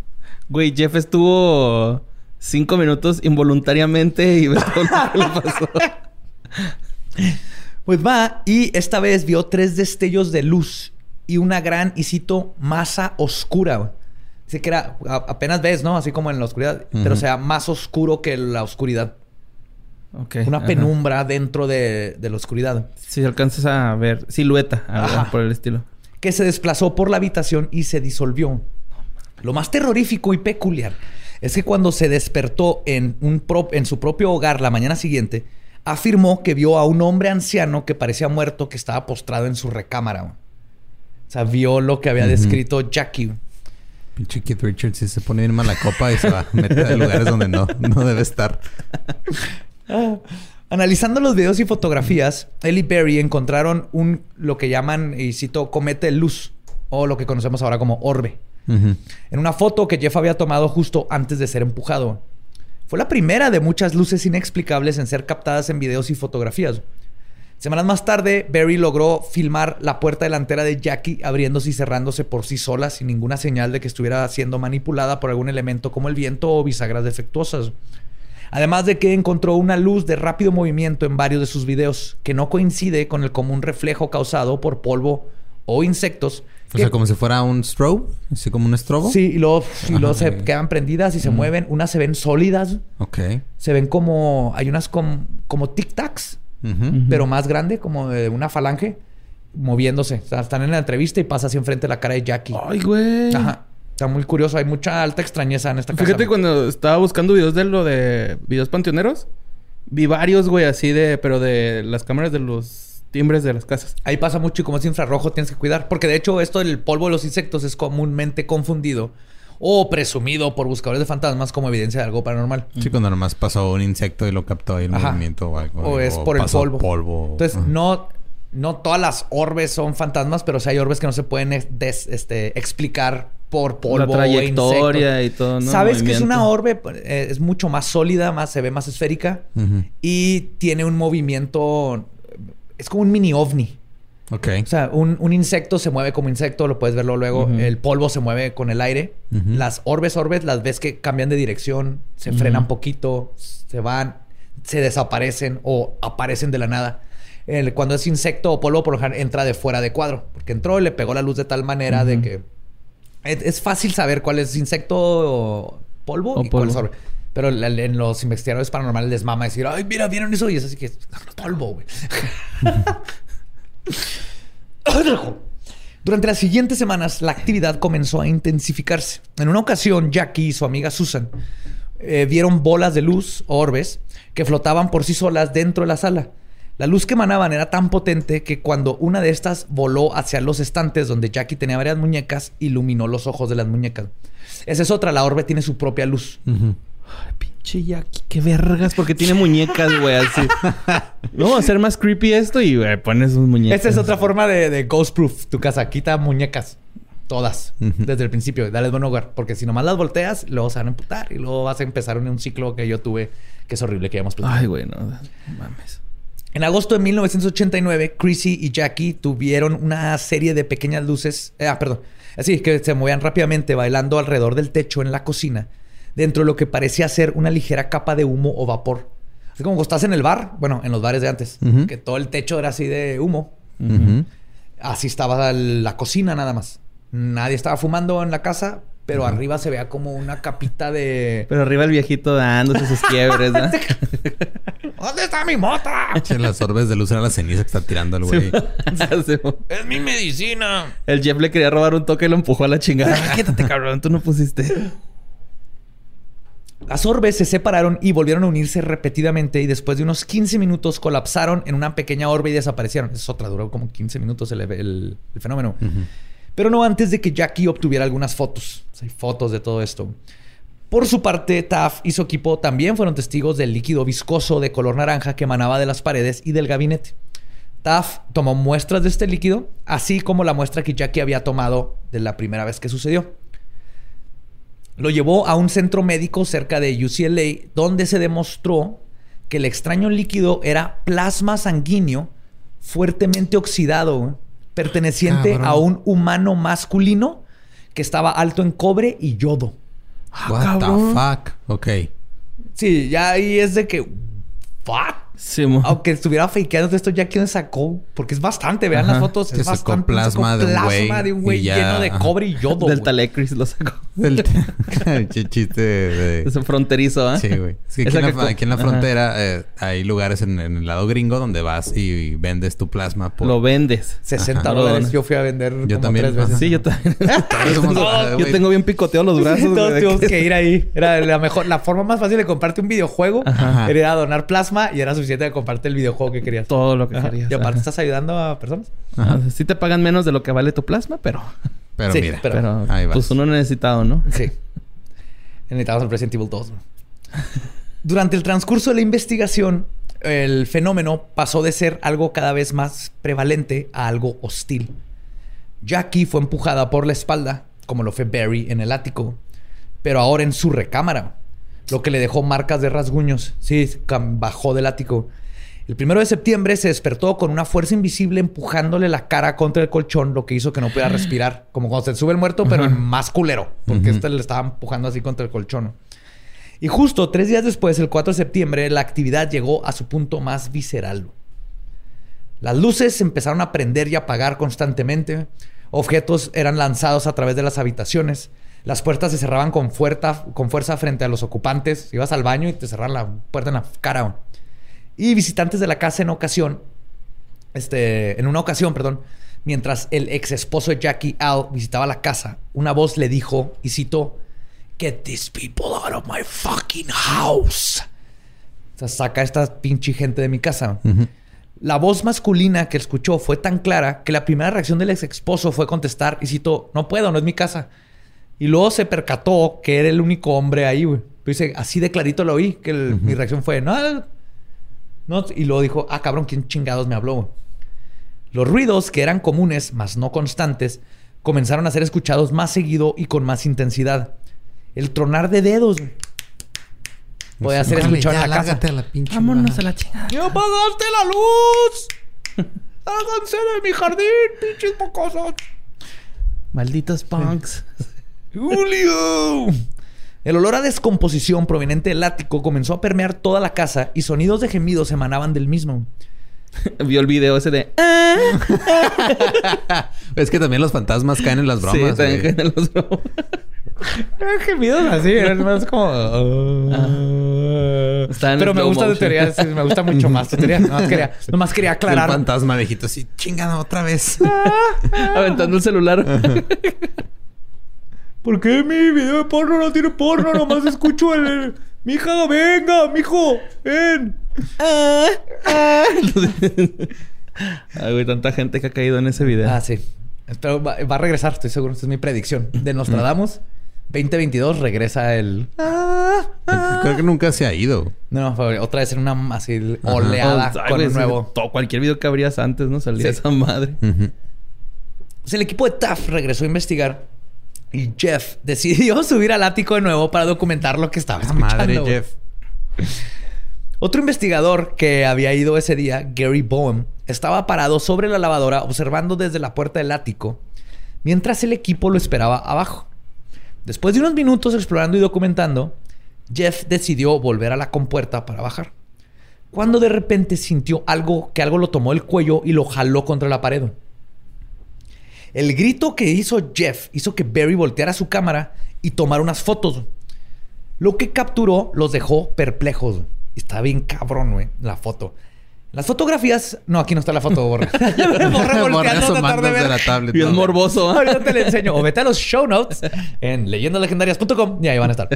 Güey, Jeff estuvo cinco minutos involuntariamente y ve todo lo que le pasó. *laughs* Pues va, y esta vez vio tres destellos de luz y una gran, y cito, masa oscura. Dice que era, a- apenas ves, ¿no? Así como en la oscuridad, pero o sea, más oscuro que la oscuridad. Ok. Una ajá. penumbra dentro de, de la oscuridad. Si alcanzas a ver silueta, por el estilo. que se desplazó por la habitación y se disolvió. Lo más terrorífico y peculiar es que cuando se despertó en, un pro- en su propio hogar la mañana siguiente, afirmó que vio a un hombre anciano que parecía muerto que estaba postrado en su recámara. O sea, vio lo que había descrito Jackie. Pinche Keith Richards sí se pone bien mala copa y se va. Mete a lugares donde no, no debe estar. *laughs* Analizando los videos y fotografías, él y Barry encontraron un lo que llaman, y cito, comete luz, o lo que conocemos ahora como orbe. En una foto que Jeff había tomado justo antes de ser empujado. Fue la primera de muchas luces inexplicables en ser captadas en videos y fotografías. Semanas más tarde, Barry logró filmar la puerta delantera de Jackie abriéndose y cerrándose por sí sola sin ninguna señal de que estuviera siendo manipulada por algún elemento como el viento o bisagras defectuosas. Además de que encontró una luz de rápido movimiento en varios de sus videos, que no coincide con el común reflejo causado por polvo o insectos. O sea, como si fuera un strobe. Así como un estrobo. Sí, y luego, y luego Ajá, se quedan prendidas y se mueven. Unas se ven sólidas, Ok. se ven como. Hay unas com- como tic-tacs, Ujú. pero más grande, como de una falange, moviéndose. O sea, están en la entrevista y pasa así enfrente de la cara de Jackie. Ay, güey. Ajá. Está muy curioso. Hay mucha alta extrañeza en esta casa. Fíjate cuando estaba buscando videos de lo de videos panteoneros, vi varios, güey, así de, pero de las cámaras de los timbres de las casas. Ahí pasa mucho y como es infrarrojo tienes que cuidar. Porque de hecho esto del polvo de los insectos es comúnmente confundido o presumido por buscadores de fantasmas como evidencia de algo paranormal. Sí, cuando nomás pasó un insecto y lo captó ahí el Ajá. movimiento o algo. O es por el polvo. polvo. Entonces, Ajá. no, no todas las orbes son fantasmas, pero sí hay orbes que no se pueden des- este, explicar por polvo. la o trayectoria y todo, ¿no? Sabes que es una orbe, eh, es mucho más sólida, más, se ve más esférica y tiene un movimiento. Es como un mini ovni. Ok. O sea, un, un insecto se mueve como insecto, lo puedes verlo luego. Ujú. El polvo se mueve con el aire. Las orbes, orbes, las ves que cambian de dirección, se frenan poquito, se van, se desaparecen o aparecen de la nada. El- cuando es insecto o polvo, por lo general, entra de fuera de cuadro. Porque entró y le pegó la luz de tal manera de que... Es, es fácil saber cuál es insecto o polvo O y cuál es polvo. orbe. Pero en los investigadores paranormales les mama decir, ay, mira, ¿vieron eso? Y es así que es polvo, güey. Durante las siguientes semanas, la actividad comenzó a intensificarse. En una ocasión, Jackie y su amiga Susan eh, vieron bolas de luz, o orbes, que flotaban por sí solas dentro de la sala. La luz que emanaban era tan potente que cuando una de estas voló hacia los estantes donde Jackie tenía varias muñecas, iluminó los ojos de las muñecas. Esa es otra, la orbe tiene su propia luz. Ujú. Ay, pinche Jackie, qué vergas, porque tiene *laughs* muñecas, güey, así. Vamos a hacer más creepy esto y, güey, pones sus muñecas. Esta es otra forma de, de ghost proof. Tu casa quita muñecas. Todas. Desde el principio. Dale buen hogar. Porque si nomás las volteas, luego se van a emputar. Y luego vas a empezar en un ciclo que yo tuve. Que es horrible que hayamos platicado. Ay, güey, no. Mames. En agosto de 1989, Chrissy y Jackie tuvieron una serie de pequeñas luces. eh, ah, perdón. Así que se movían rápidamente bailando alrededor del techo en la cocina. Dentro de lo que parecía ser una ligera capa de humo o vapor. Así como cuando estás en el bar. Bueno, en los bares de antes. Que todo el techo era así de humo. Así estaba la cocina nada más. Nadie estaba fumando en la casa, pero arriba se veía como una capita de... Pero arriba el viejito dándose sus quiebres, ¿no? *laughs* ¿Dónde está mi mota? Las orbes de luz eran la ceniza que está tirando el güey. *laughs* Sí. Es mi medicina. el Jeff le quería robar un toque y lo empujó a la chingada. Ay, Quítate, cabrón, tú no pusiste. Las orbes se separaron y volvieron a unirse repetidamente y después de unos 15 minutos colapsaron en una pequeña orbe y desaparecieron. Esa es otra, duró como 15 minutos el, el- el fenómeno. Pero no antes de que Jackie obtuviera algunas fotos. O sea, hay fotos de todo esto. Por su parte, Taff y su equipo también fueron testigos del líquido viscoso de color naranja que emanaba de las paredes y del gabinete. Taff tomó muestras de este líquido, así como la muestra que Jackie había tomado de la primera vez que sucedió. Lo llevó a un centro médico cerca de UCLA, donde se demostró que el extraño líquido era plasma sanguíneo fuertemente oxidado, perteneciente Cabrón. a un humano masculino que estaba alto en cobre y yodo. What cabrón. the fuck? Ok. Sí, ya ahí es de que. Fuck. Sí, Aunque estuviera fakeando esto, ya quién sacó. Porque es bastante, vean Ajá. las fotos. Se Es sacó bastante. plasma de un plasma güey de un güey lleno de ajá. cobre y yodo. Del. Talecris lo sacó. *laughs* El ch- *laughs* chiste de... Es un fronterizo, ¿ah? Sí, güey. *laughs* Es que aquí, en la, que co- aquí en la Ajá. frontera eh, hay lugares en, en el lado gringo donde vas y vendes tu plasma por... Lo vendes. 60 Ajá. dólares. Yo fui a vender Yo como también, tres veces. Sí, yo también. Yo tengo bien picoteados los brazos. de tuvimos que- que ir ahí. Era la mejor, la forma más fácil de comprarte un videojuego era donar plasma y era suficiente de comprarte el videojuego que querías. Todo lo que Ajá. querías. Y aparte ajá. estás ayudando a personas. Ajá. Sí te pagan menos de lo que vale tu plasma, pero... Pero Sí, mira, pero- Pero, ahí vas. pues uno necesitado, ¿no? Sí. Necesitamos el Resident Evil 2. Durante el transcurso de la investigación, el fenómeno pasó de ser algo cada vez más prevalente a algo hostil. Jackie fue empujada por la espalda, como lo fue Barry en el ático, pero ahora en su recámara, lo que le dejó marcas de rasguños. Sí, bajó del ático. El primero de septiembre se despertó con una fuerza invisible empujándole la cara contra el colchón, lo que hizo que no pudiera *gasps* respirar. Como cuando se sube el muerto, pero en más culero. Porque este le estaba empujando así contra el colchón. Y justo tres días después, el 4 de septiembre, la actividad llegó a su punto más visceral. Las luces se empezaron a prender y apagar constantemente. Objetos eran lanzados a través de las habitaciones. Las puertas se cerraban con fuerza, con fuerza frente a los ocupantes. Ibas al baño y te cerraban la puerta en la cara. Y visitantes de la casa en ocasión, este, en una ocasión, perdón, mientras el ex esposo de Jackie Al visitaba la casa, una voz le dijo, y citó, Get these people out of my fucking house. O sea, saca a esta pinche gente de mi casa. La voz masculina que escuchó fue tan clara que la primera reacción del ex esposo fue contestar y citó, no puedo, no es mi casa. Y luego se percató que era el único hombre ahí, güey. Pero dice, así de clarito lo oí, que el- mi reacción fue, no, no. Y luego dijo, ah, cabrón, ¿quién chingados me habló? güey?". Los ruidos, que eran comunes, mas no constantes, comenzaron a ser escuchados más seguido y con más intensidad. El tronar de dedos güey, podía ser escuchado en la casa. a la pinche Vámonos a la chingada. ¡Ya apagaste la luz! *laughs* ¡Háganse de mi jardín, pinches mocosos! Malditos punks. ¡Julio! El olor a descomposición proveniente del ático comenzó a permear toda la casa y sonidos de gemidos emanaban del mismo. *laughs* Vio el video ese de... *laughs* Es que también los fantasmas caen en las bromas, sí, también caen en los bromas. Eran *laughs* gemidos así, eran más como... ah. Pero me gusta tu motion. teoría, sí, me gusta mucho más tu teoría. Nomás quería, nomás quería Un aclarar. fantasma viejito así, chingada otra vez. Aventando el celular. ¿Por qué mi video de porno no tiene porno? Nomás escucho el... Mija, venga, mijo, ven. *laughs* Ay, güey, tanta gente que ha caído en ese video. Ah, sí. Pero va, va a regresar, estoy seguro. Esta es mi predicción. De Nostradamus, 2022 regresa el... Creo que nunca se ha ido. No, otra vez en una así oleada Ay, con güey, sí, nuevo. todo- cualquier video que abrías antes, ¿no? Salía Sí. esa madre. Ujú. Pues el equipo de TAF regresó a investigar y Jeff decidió *laughs* subir al ático de nuevo para documentar lo que estaba Ah, escuchando. madre. Jeff. Otro investigador que había ido ese día, Gary Bowen, estaba parado sobre la lavadora observando desde la puerta del ático mientras el equipo lo esperaba abajo. Después de unos minutos explorando y documentando, Jeff decidió volver a la compuerta para bajar. Cuando de repente sintió algo que algo lo tomó el cuello y lo jaló contra la pared. El grito que hizo Jeff hizo que Barry volteara su cámara y tomara unas fotos. Lo que capturó los dejó perplejos. Está bien cabrón, güey, la foto. Las fotografías... No, aquí no está la foto, *laughs* borra. borra volteando tratar de asomándose ver. de la tablet. Bien ¿no? morboso. ¿ah? Ahorita te le enseño. O vete a los show notes en leyendalegendarias.com y ahí van a estar.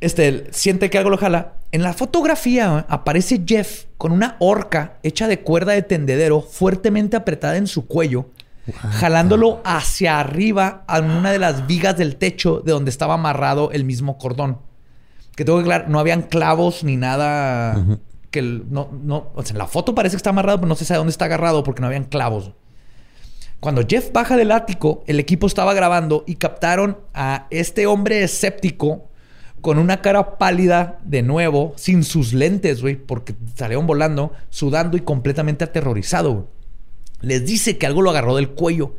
Este, siente que algo lo jala. En la fotografía ¿eh? aparece Jeff con una horca hecha de cuerda de tendedero fuertemente apretada en su cuello, jalándolo hacia arriba a una de las vigas del techo de donde estaba amarrado el mismo cordón. Que tengo que aclarar, no habían clavos ni nada que el- no, no, o sea, en la foto parece que está amarrado, pero no se sabe dónde está agarrado porque no habían clavos. Cuando Jeff baja del ático, el equipo estaba grabando y captaron a este hombre escéptico con una cara pálida de nuevo, sin sus lentes, güey, porque salieron volando, sudando y completamente aterrorizado. Les dice que algo lo agarró del cuello,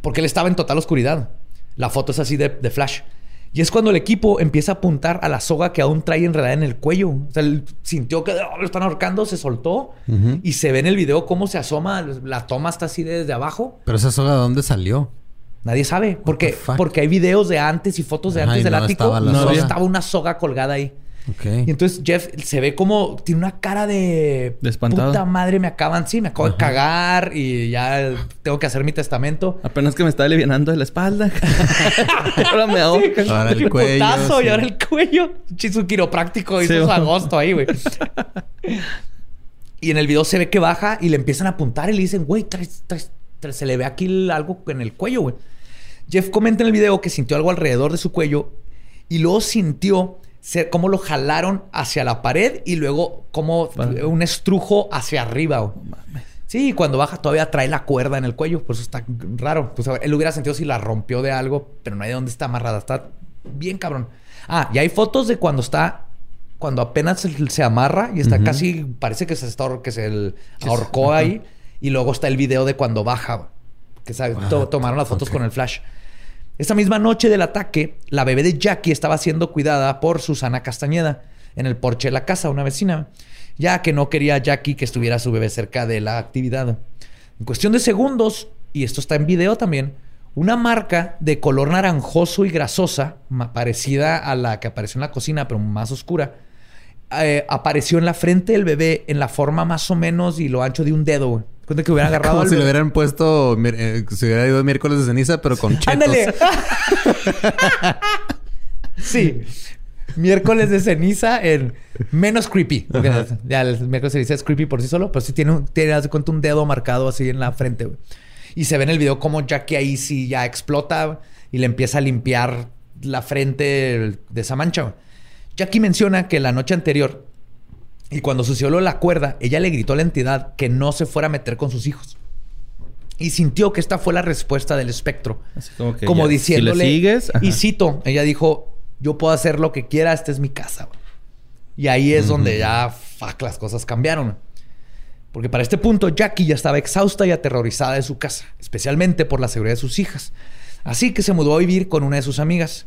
porque él estaba en total oscuridad. La foto es así de, de flash. Y es cuando el equipo empieza a apuntar a la soga que aún trae enredada en el cuello. O sea, él sintió que "Oh, lo están ahorcando, se soltó y se ve en el video cómo se asoma. La toma está así desde abajo. Pero esa soga, ¿de dónde salió? Nadie sabe. Porque, porque hay videos de antes y fotos de Ajá, antes del no ático. estaba no soga. estaba una soga colgada ahí. Y entonces Jeff se ve como tiene una cara de De espantado. puta madre, me acaban, sí, me acabo de cagar y ya tengo que hacer mi testamento. Apenas que me está alivianando de la espalda. *laughs* ahora me ahorcan. Ahora el Un cuello, putazo sí. y ahora el cuello. Chisu quiropráctico hizo Sí, su agosto ahí, güey. y en el video se ve que baja y le empiezan a apuntar y le dicen, güey, traes- traes- traes- se le ve aquí el- algo en el cuello, güey. Jeff comenta en el video que sintió algo alrededor de su cuello y luego sintió ser, cómo lo jalaron hacia la pared y luego como un estrujo hacia arriba, güey. Sí, y cuando baja todavía trae la cuerda en el cuello, por eso está raro. Pues a ver, él hubiera sentido si la rompió de algo, pero no hay de dónde está amarrada. Está bien cabrón. Ah, y hay fotos de cuando está, cuando apenas se, se amarra y está casi, parece que se está, que se ahorcó ahí. Y luego está el video de cuando baja, que sabe, to- tomaron las fotos con el flash. Esa misma noche del ataque, la bebé de Jackie estaba siendo cuidada por Susana Castañeda en el porche de la casa, una vecina, ya que no quería Jackie que estuviera su bebé cerca de la actividad. En cuestión de segundos, y esto está en video también, una marca de color naranjoso y grasosa, parecida a la que apareció en la cocina, pero más oscura, eh, apareció en la frente del bebé en la forma más o menos y lo ancho de un dedo. Cuenta que hubiera *laughs* agarrado Como al si le hubieran puesto... eh, si hubiera ido miércoles de ceniza, pero con chetos. ¡Ándale! *laughs* sí. Miércoles de ceniza en menos creepy. Ya el miércoles de ceniza es creepy por sí solo, pero sí tiene, un, tiene cuenta, un dedo marcado así en la frente. Y se ve en el video como Jackie ahí sí ya explota y le empieza a limpiar la frente de esa mancha. Jackie menciona que la noche anterior y cuando sucedió lo de la cuerda, ella le gritó a la entidad que no se fuera a meter con sus hijos. Y sintió que esta fue la respuesta del espectro. Así como que como ya, diciéndole. Si le sigues... ajá. y cito, ella dijo: Yo puedo hacer lo que quiera, esta es mi casa. güey". Y ahí es donde ya, fuck, las cosas cambiaron. Porque para este punto, Jackie ya estaba exhausta y aterrorizada de su casa, especialmente por la seguridad de sus hijas. Así que se mudó a vivir con una de sus amigas.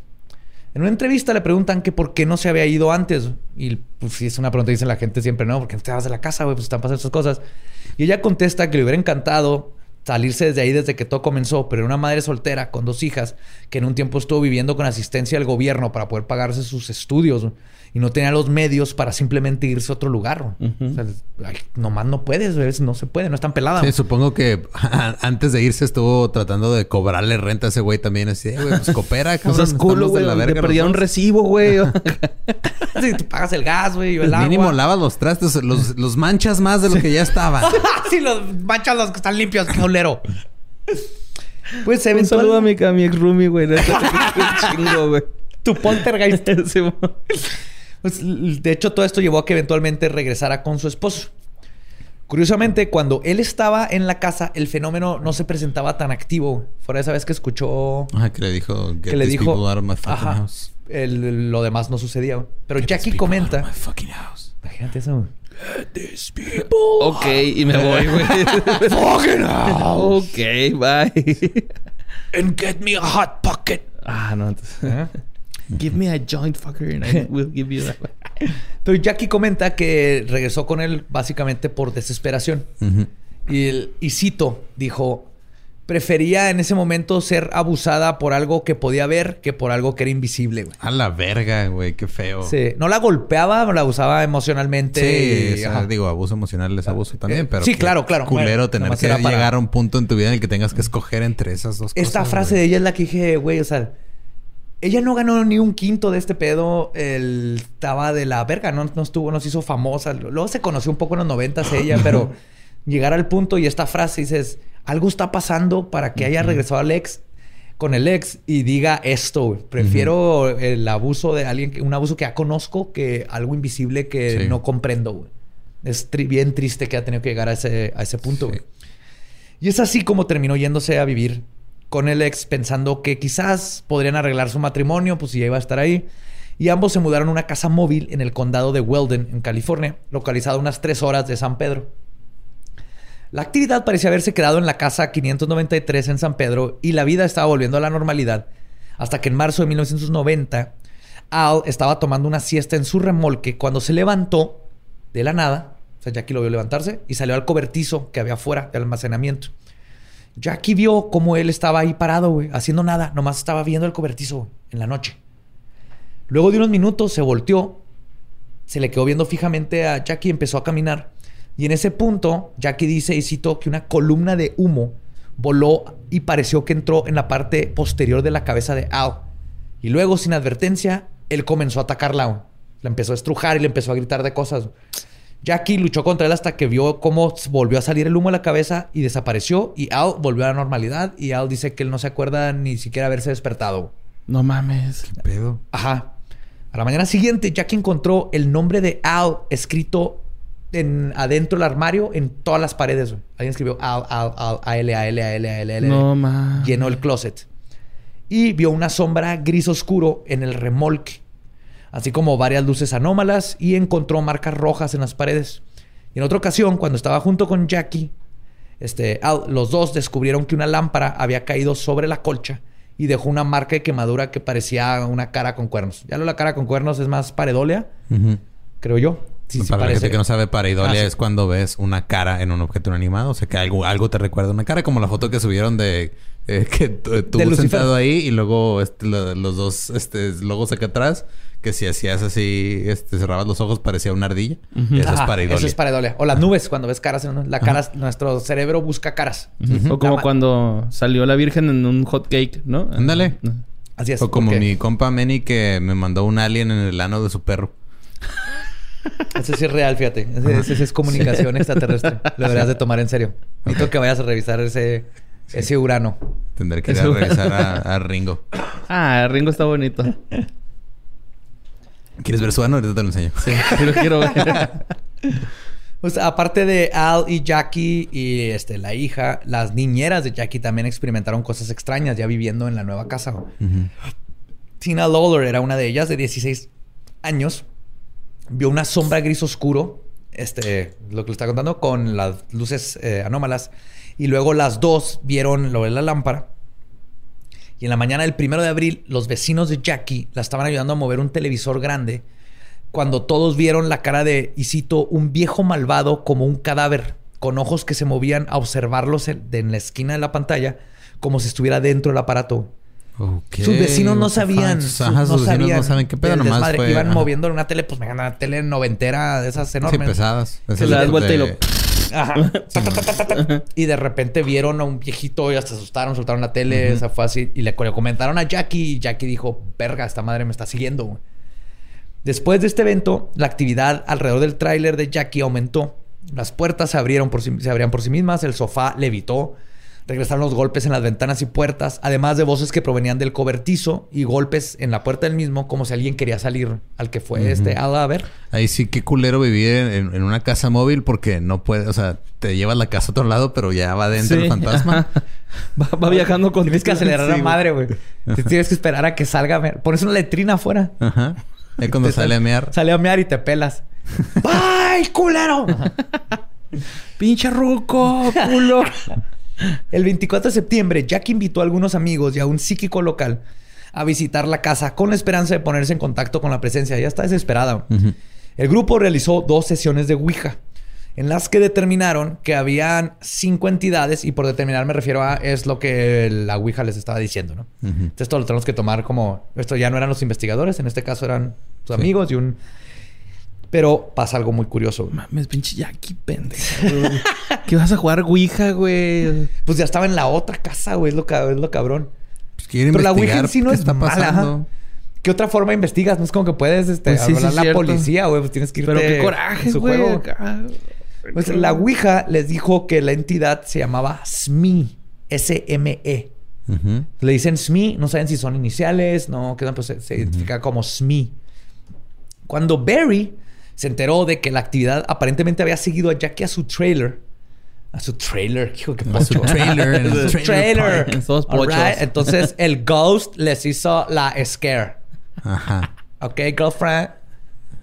En una entrevista le preguntan que por qué no se había ido antes. Y pues si es una pregunta que dice la gente siempre, no, porque no te vas de la casa, güey, pues están pasando esas cosas. Y ella contesta que le hubiera encantado salirse desde ahí desde que todo comenzó, pero era una madre soltera con dos hijas que en un tiempo estuvo viviendo con asistencia del gobierno para poder pagarse sus estudios y no tenía los medios para simplemente irse a otro lugar. güey. Ujú. O sea, ay, nomás no puedes, güey, no se puede, no es tan pelada. Sí, supongo que *laughs* antes de irse estuvo tratando de cobrarle renta a ese güey también. Así, "Eh, güey, pues coopera, *laughs* cabrón. seas culo, güey. la Te los un dos". recibo, güey. *laughs* Sí, tú pagas el gas, güey, y el agua. Mínimo lavas los trastes, los, los manchas más de lo que ya estaban. sí, los manchas los que están limpios, qué olero. Pues Un eventual- saludo a mi, a mi ex roomie, güey. Un chingo, güey. Tu poltergeist. Pues, de hecho, todo esto llevó a que eventualmente regresara con su esposo. Curiosamente, cuando él estaba en la casa, el fenómeno no se presentaba tan activo. Fuera de esa vez que escuchó Ajá, que le dijo, get que le these dijo people out of my fucking Ajá. house. El- lo demás no sucedía. güey. Pero Get these Jackie people out of comenta. my fucking house. Imagínate eso. güey. Ok, y me voy, güey. Fucking hell. ok, bye. And get me a hot pocket. ah, no. entonces- ¿Eh? Give me a joint fucker and I *laughs* will give you that. Pero Jackie comenta que regresó con él básicamente por desesperación. Y, el- y cito, dijo, prefería en ese momento ser abusada por algo que podía ver que por algo que era invisible, güey. A la verga, güey, qué feo. Sí, no la golpeaba, la abusaba emocionalmente. Sí, y- o sea, ajá. digo, abuso emocional es abuso también, Eh, pero sí, qué claro, claro. Culero Bueno, tener que para- llegar a un punto en tu vida en el que tengas que escoger entre esas dos cosas. Esta frase güey. de ella es la que dije, güey, o sea, ella no ganó ni un quinto de este pedo. Él estaba de la verga, no, no estuvo, no se hizo famosa. Luego se conoció un poco en los noventas ella, *laughs* pero llegar al punto y esta frase dices, algo está pasando para que haya regresado al ex con el ex y diga esto. Prefiero el abuso de alguien, que, un abuso que ya conozco que algo invisible que Sí. no comprendo. Es tri- bien triste que ha tenido que llegar a ese, a ese punto. Sí. Y es así como terminó yéndose a vivir con el ex pensando que quizás podrían arreglar su matrimonio, pues si ya iba a estar ahí. Y ambos se mudaron a una casa móvil en el condado de Weldon, en California, localizada a unas tres horas de San Pedro. La actividad parecía haberse quedado en la casa 593 en San Pedro y la vida estaba volviendo a la normalidad Hasta que en marzo de 1990, Al estaba tomando una siesta en su remolque cuando se levantó de la nada. O sea, Jackie lo vio levantarse y salió al cobertizo que había afuera del almacenamiento. Jackie vio cómo él estaba ahí parado, güey, haciendo nada. Nomás estaba viendo el cobertizo en la noche. Luego de unos minutos se volteó, se le quedó viendo fijamente a Jackie y empezó a caminar. Y en ese punto, Jackie dice y citó que una columna de humo voló y pareció que entró en la parte posterior de la cabeza de Al. Y luego, sin advertencia, él comenzó a atacarla. Le empezó a estrujar y le empezó a gritar de cosas. Jackie luchó contra él hasta que vio cómo volvió a salir el humo de la cabeza y desapareció. Y Al volvió a la normalidad. Y Al dice que él no se acuerda ni siquiera haberse despertado. No mames. ¿Qué pedo? Ajá. A la mañana siguiente, Jackie encontró el nombre de Al escrito en, adentro del armario en todas las paredes. Alguien escribió Al, Al, Al, A, L, A, L, A, L, A, L, L. No mames. Llenó el closet. Y vio una sombra gris oscuro en el remolque. Así como varias luces anómalas y encontró marcas rojas en las paredes. Y en otra ocasión, cuando estaba junto con Jackie, este, Al, los dos descubrieron que una lámpara había caído sobre la colcha y dejó una marca de quemadura que parecía una cara con cuernos. Ya lo la cara con cuernos es más paredólea, Ujú. creo yo. Sí, sí Para la parece. gente que no sabe, pareidolia Ah, sí. es cuando ves una cara en un objeto animado. O sea, que algo, algo te recuerda una cara. Como la foto que subieron de... eh, que Lucifer. sentado ahí y luego este, lo- los dos este, logos acá atrás. Que si hacías así, este, cerrabas los ojos, parecía una ardilla. Y eso es pareidolia. Eso es pareidolia. O las nubes, cuando ves caras. en un- La cara, nuestro cerebro busca caras. O como cuando salió la Virgen en un hot cake, ¿no? Ándale. Así es. O como porque mi compa Manny que me mandó un alien en el ano de su perro. *laughs* Ese sí es real, fíjate. Sí es *laughs* comunicación extraterrestre. Lo deberías de tomar en serio. Necesito que vayas a revisar ese, ese Urano. Tendré que ir a revisar a, a Ringo. Ah, Ringo está bonito. ¿Quieres ver su ano? Ahorita te lo enseño. Sí, sí lo quiero ver. *laughs* Pues aparte de Al y Jackie y este, la hija, las niñeras de Jackie también experimentaron cosas extrañas ya viviendo en la nueva casa. Tina Lawler era una de ellas, de 16 años. Vio una sombra gris oscuro, este, lo que le está contando, con las luces eh, anómalas. Y luego las dos vieron lo de la lámpara. Y en la mañana del primero de abril, los vecinos de Jackie la estaban ayudando a mover un televisor grande. Cuando todos vieron la cara de, y cito, un viejo malvado como un cadáver, con ojos que se movían a observarlos en, de en la esquina de la pantalla, como si estuviera dentro del aparato. Sus vecinos no sabían. fuck. sus- Ajá, sus no vecinos sabían no saben qué pedo. Nomás fue... Iban ajá. moviendo una tele, pues me una tele noventera de esas Sí, enormes. pesadas. Se le das vuelta y lo... Ajá. Y de repente vieron a un viejito y hasta asustaron, soltaron la tele, o sea, fue así. Y le, le comentaron a Jackie y Jackie dijo, verga, esta madre me está siguiendo. güey". Después de este evento, la actividad alrededor del tráiler de Jackie aumentó. Las puertas se abrieron por sí, se abrían por sí mismas, el sofá levitó, regresaron los golpes en las ventanas y puertas, además de voces que provenían del cobertizo y golpes en la puerta del mismo, como si alguien quería salir al que fue este Al a ver. Ahí sí, qué culero vivir en, una casa móvil porque no puede... O sea, te llevas la casa a otro lado, pero ya va dentro Sí. el fantasma. *laughs* Va, va viajando con... Tienes que acelerar Sí, a güey. madre, güey. Te *laughs* Tienes que esperar a que salga. Pones una letrina afuera. Ajá. *laughs* Ya cuando Te sale a mear... Sale a mear y te pelas. ¡Bye, culero! ¡Pinche ruco! ¡Culo! El 24 de septiembre, Jack invitó a algunos amigos y a un psíquico local a visitar la casa con la esperanza de ponerse en contacto con la presencia. Ya está desesperada. El grupo realizó dos sesiones de Ouija en las que determinaron que habían cinco entidades y por determinar me refiero a es lo que la Ouija les estaba diciendo, ¿no? Entonces esto lo tenemos que tomar como esto ya no eran los investigadores, en este caso eran sus Sí. amigos y un pero pasa algo muy curioso. Mames, pinche Jackie, pendejo. ¿Qué vas a jugar Ouija, güey? Pues ya estaba en la otra casa, güey, es lo, es lo cabrón. Pues quiere Pero la Ouija en sí no es está mala, pasando. ¿Qué otra forma investigas? No es como que puedes este, Pues sí, sí, hablar a la cierto. policía, güey. Pues tienes que irte Pero qué coraje, su güey. juego. Pues la Ouija les dijo que la entidad se llamaba SME. S-M-E. Le dicen SME, no saben si son iniciales, no, quedan, pues se, se identifica como SME. Cuando Barry se enteró de que la actividad aparentemente había seguido a Jackie a su trailer, a su trailer, hijo, qué A su trailer, en *laughs* Su trailer trailer. park. En todos right, Entonces el ghost les hizo la scare. Ajá. Ok, girlfriend.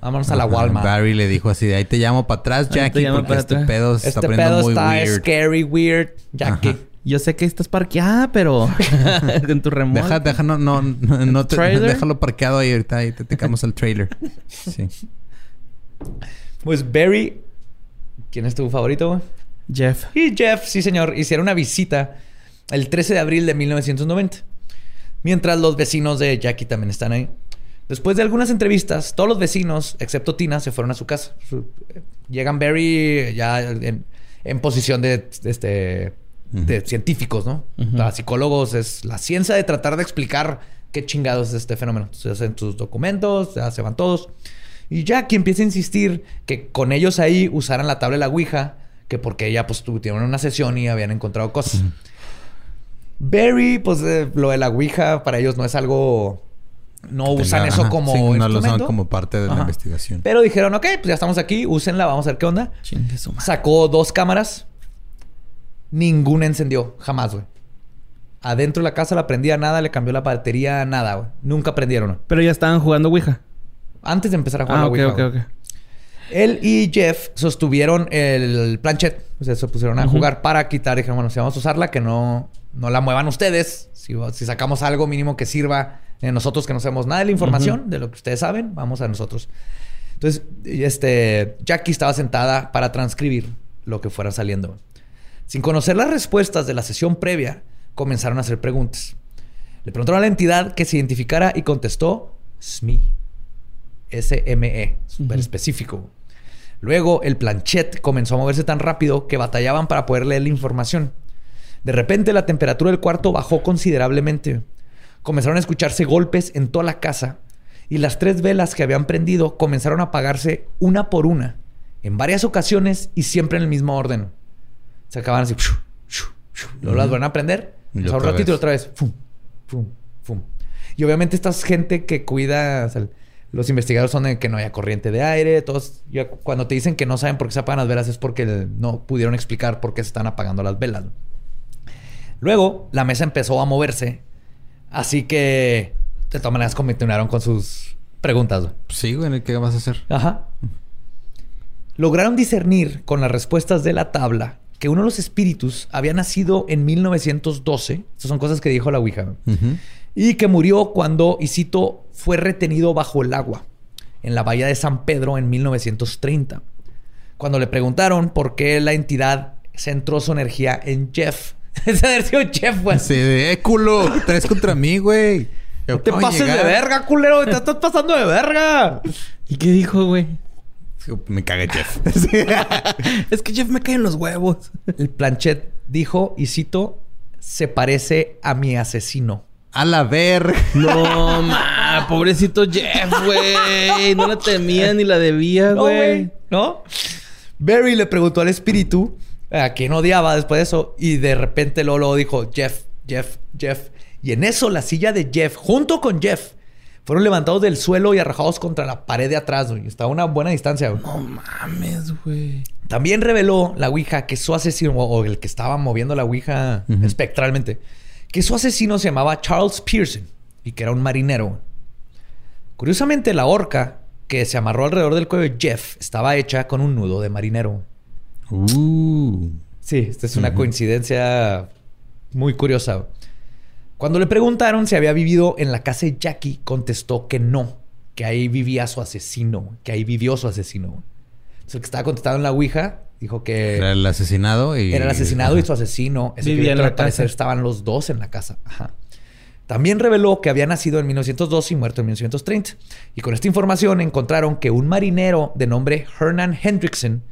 Vámonos a la Ajá. Walmart. Barry le dijo así, de ahí te llamo para atrás, te Jackie, llamo porque para este atrás. pedo se está Este poniendo pedo muy está weird. scary, weird. Jackie. Ajá. Yo sé que estás parqueada, pero *laughs* *laughs* en tu remolque. Deja, deja, no, no, no, no te- déjalo parqueado ahí ahorita y te tecamos el trailer. Sí. Pues Barry, ¿quién es tu favorito? güey? Jeff. Y Jeff, sí señor, hicieron una visita el 13 de abril de 1990. Mientras los vecinos de Jackie también están ahí. Después de algunas entrevistas, todos los vecinos, excepto Tina, se fueron a su casa. Eh, Llegan Barry ya en, en posición de, este, de científicos, ¿no? Para psicólogos es la ciencia de tratar de explicar qué chingados es este fenómeno. Se hacen sus documentos, ya se van todos. Y Jackie empieza a insistir que con ellos ahí usaran la tabla de la Ouija, que porque ella pues tuvieron una sesión y habían encontrado cosas. Barry, pues eh, lo de la Ouija para ellos no es algo... No usan Tenga- eso ajá. como Sí, no lo usan como parte de la investigación. Pero dijeron, ok, pues ya estamos aquí, úsenla, vamos a ver qué onda. Sacó dos cámaras. Ninguna encendió, jamás, güey. Adentro de la casa la prendía nada, le cambió la batería, nada, güey. Nunca prendieron. Pero ya estaban jugando Ouija. Antes de empezar a jugar Ah, la Ouija, ok, güey. ok. Él y Jeff sostuvieron el planchet. O sea, se pusieron a jugar para quitar. Dijeron, bueno, si vamos a usarla, que no, no la muevan ustedes. Si, si sacamos algo mínimo que sirva en nosotros que no sabemos nada de la información, de lo que ustedes saben, vamos a nosotros. Entonces, este, Jackie estaba sentada para transcribir lo que fuera saliendo. Sin conocer las respuestas de la sesión previa, comenzaron a hacer preguntas. Le preguntaron a la entidad que se identificara y contestó SME. S-M-E, súper específico. Luego el planchet comenzó a moverse tan rápido que batallaban para poder leer la información. De repente la temperatura del cuarto bajó considerablemente. Comenzaron a escucharse golpes en toda la casa y las tres velas que habían prendido comenzaron a apagarse una por una, en varias ocasiones y siempre en el mismo orden. Se acababan así. shu, shu, shu. Luego las van a prender. Un ratito y otra vez. Fum, fum, fum. Y obviamente esta es gente que cuida... o sea, los investigadores son de que no haya corriente de aire. Todos, ya cuando te dicen que no saben por qué se apagan las velas es porque no pudieron explicar por qué se están apagando las velas. Luego, la mesa empezó a moverse. Así que, de todas maneras, continuaron con sus preguntas. Sí, güey, ¿qué vas a hacer? Ajá. Lograron discernir con las respuestas de la tabla que uno de los espíritus había nacido en 1912. Estas son cosas que dijo la Ouija. güey. Ujú. Y que murió cuando, y cito, fue retenido bajo el agua en la bahía de San Pedro en 1930. Cuando le preguntaron por qué la entidad centró su energía en Jeff. *laughs* Ese haber sido Jeff, güey. Sí, de, eh, culo, traes contra mí, güey. *laughs* Yo, Te ¿cómo pases de llegar? verga, culero. Te estás pasando de verga. ¿Y qué dijo, güey? Me cagué, Jeff. *laughs* Es que Jeff me cae en los huevos. El planchet dijo, y cito, se parece a mi asesino. A la verga. No, ma, pobrecito Jeff, güey. No la temía ni la debía, No, güey. ¿No? Barry le preguntó al espíritu a quién odiaba después de eso. Y de repente luego dijo Jeff, Jeff, Jeff. Y en eso la silla de Jeff, junto con Jeff, fueron levantados del suelo y arrojados contra la pared de atrás. güey. Estaba a una buena distancia. güey. No mames, güey. También reveló la Ouija que su asesino, o o el que estaba moviendo la Ouija espectralmente, que su asesino se llamaba Charles Pearson y que era un marinero. Curiosamente, la horca que se amarró alrededor del cuello de Jeff estaba hecha con un nudo de marinero. Uh. Sí, esta es una coincidencia muy curiosa. Cuando le preguntaron si había vivido en la casa de Jackie, contestó que no, que ahí vivía su asesino, que ahí vivió su asesino. Entonces, el que estaba contestando en la Ouija dijo que Era el asesinado y... era el asesinado y su asesino. Ese Vivía en que la al parecer estaban los dos en la casa. Ajá. También reveló que había nacido en 1912 y muerto en 1930. Y con esta información encontraron que un marinero de nombre Hernan Hendrickson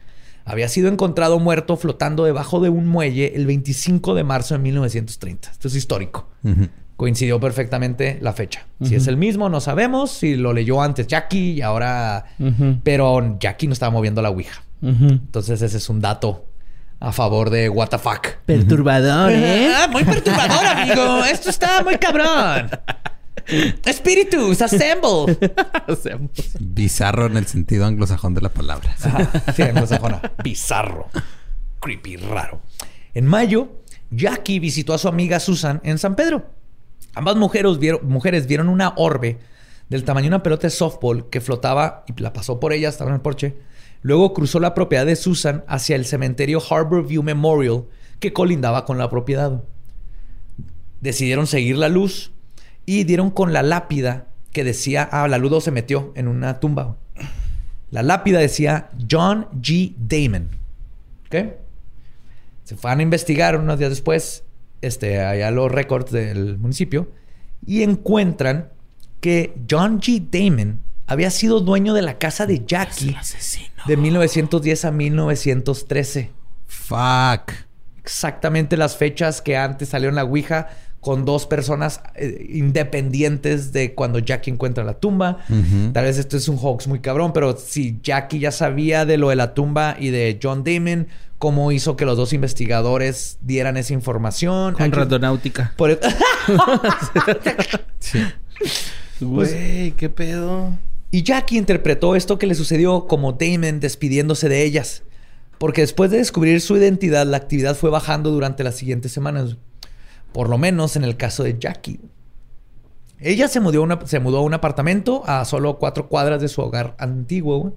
había sido encontrado muerto flotando debajo de un muelle el 25 de marzo de 1930. Esto es histórico. Coincidió perfectamente la fecha. Si es el mismo, no sabemos. Si lo leyó antes Jackie y ahora... Pero Jackie no estaba moviendo la Ouija. Entonces ese es un dato a favor de what the fuck. Perturbador, ¿eh? Ah, muy perturbador, amigo. Esto está muy cabrón. Espíritus, assemble. Bizarro en el sentido anglosajón de la palabra. Ajá, sí, anglosajona. Bizarro. Creepy, raro. En mayo, Jackie visitó a su amiga Susan en San Pedro. Ambas mujeres vieron, mujeres vieron una orbe del tamaño de una pelota de softball que flotaba y la pasó por ella, estaba en el porche. Luego cruzó la propiedad de Susan hacia el cementerio Harbor View Memorial, que colindaba con la propiedad. Decidieron seguir la luz y dieron con la lápida que decía, ah, la luz se metió en una tumba. La lápida decía John G. Damon. ¿Ok? Se fueron a investigar unos días después, este, allá los récords del municipio, y encuentran que John G. Damon había sido dueño de la casa de Jackie de 1910 a 1913. Fuck. Exactamente las fechas que antes salió en la Ouija con dos personas eh, independientes de cuando Jackie encuentra la tumba. Tal vez esto es un hoax muy cabrón, pero si Jackie ya sabía de lo de la tumba y de John Damon, ¿cómo hizo que los dos investigadores dieran esa información? Con Aquí- randonáutica. Por- *laughs* *laughs* Sí. Güey, qué pedo. Y Jackie interpretó esto que le sucedió como Damon despidiéndose de ellas. Porque después de descubrir su identidad, la actividad fue bajando durante las siguientes semanas. Por lo menos en el caso de Jackie. Ella se mudó, se mudó a un apartamento a solo cuatro cuadras de su hogar antiguo.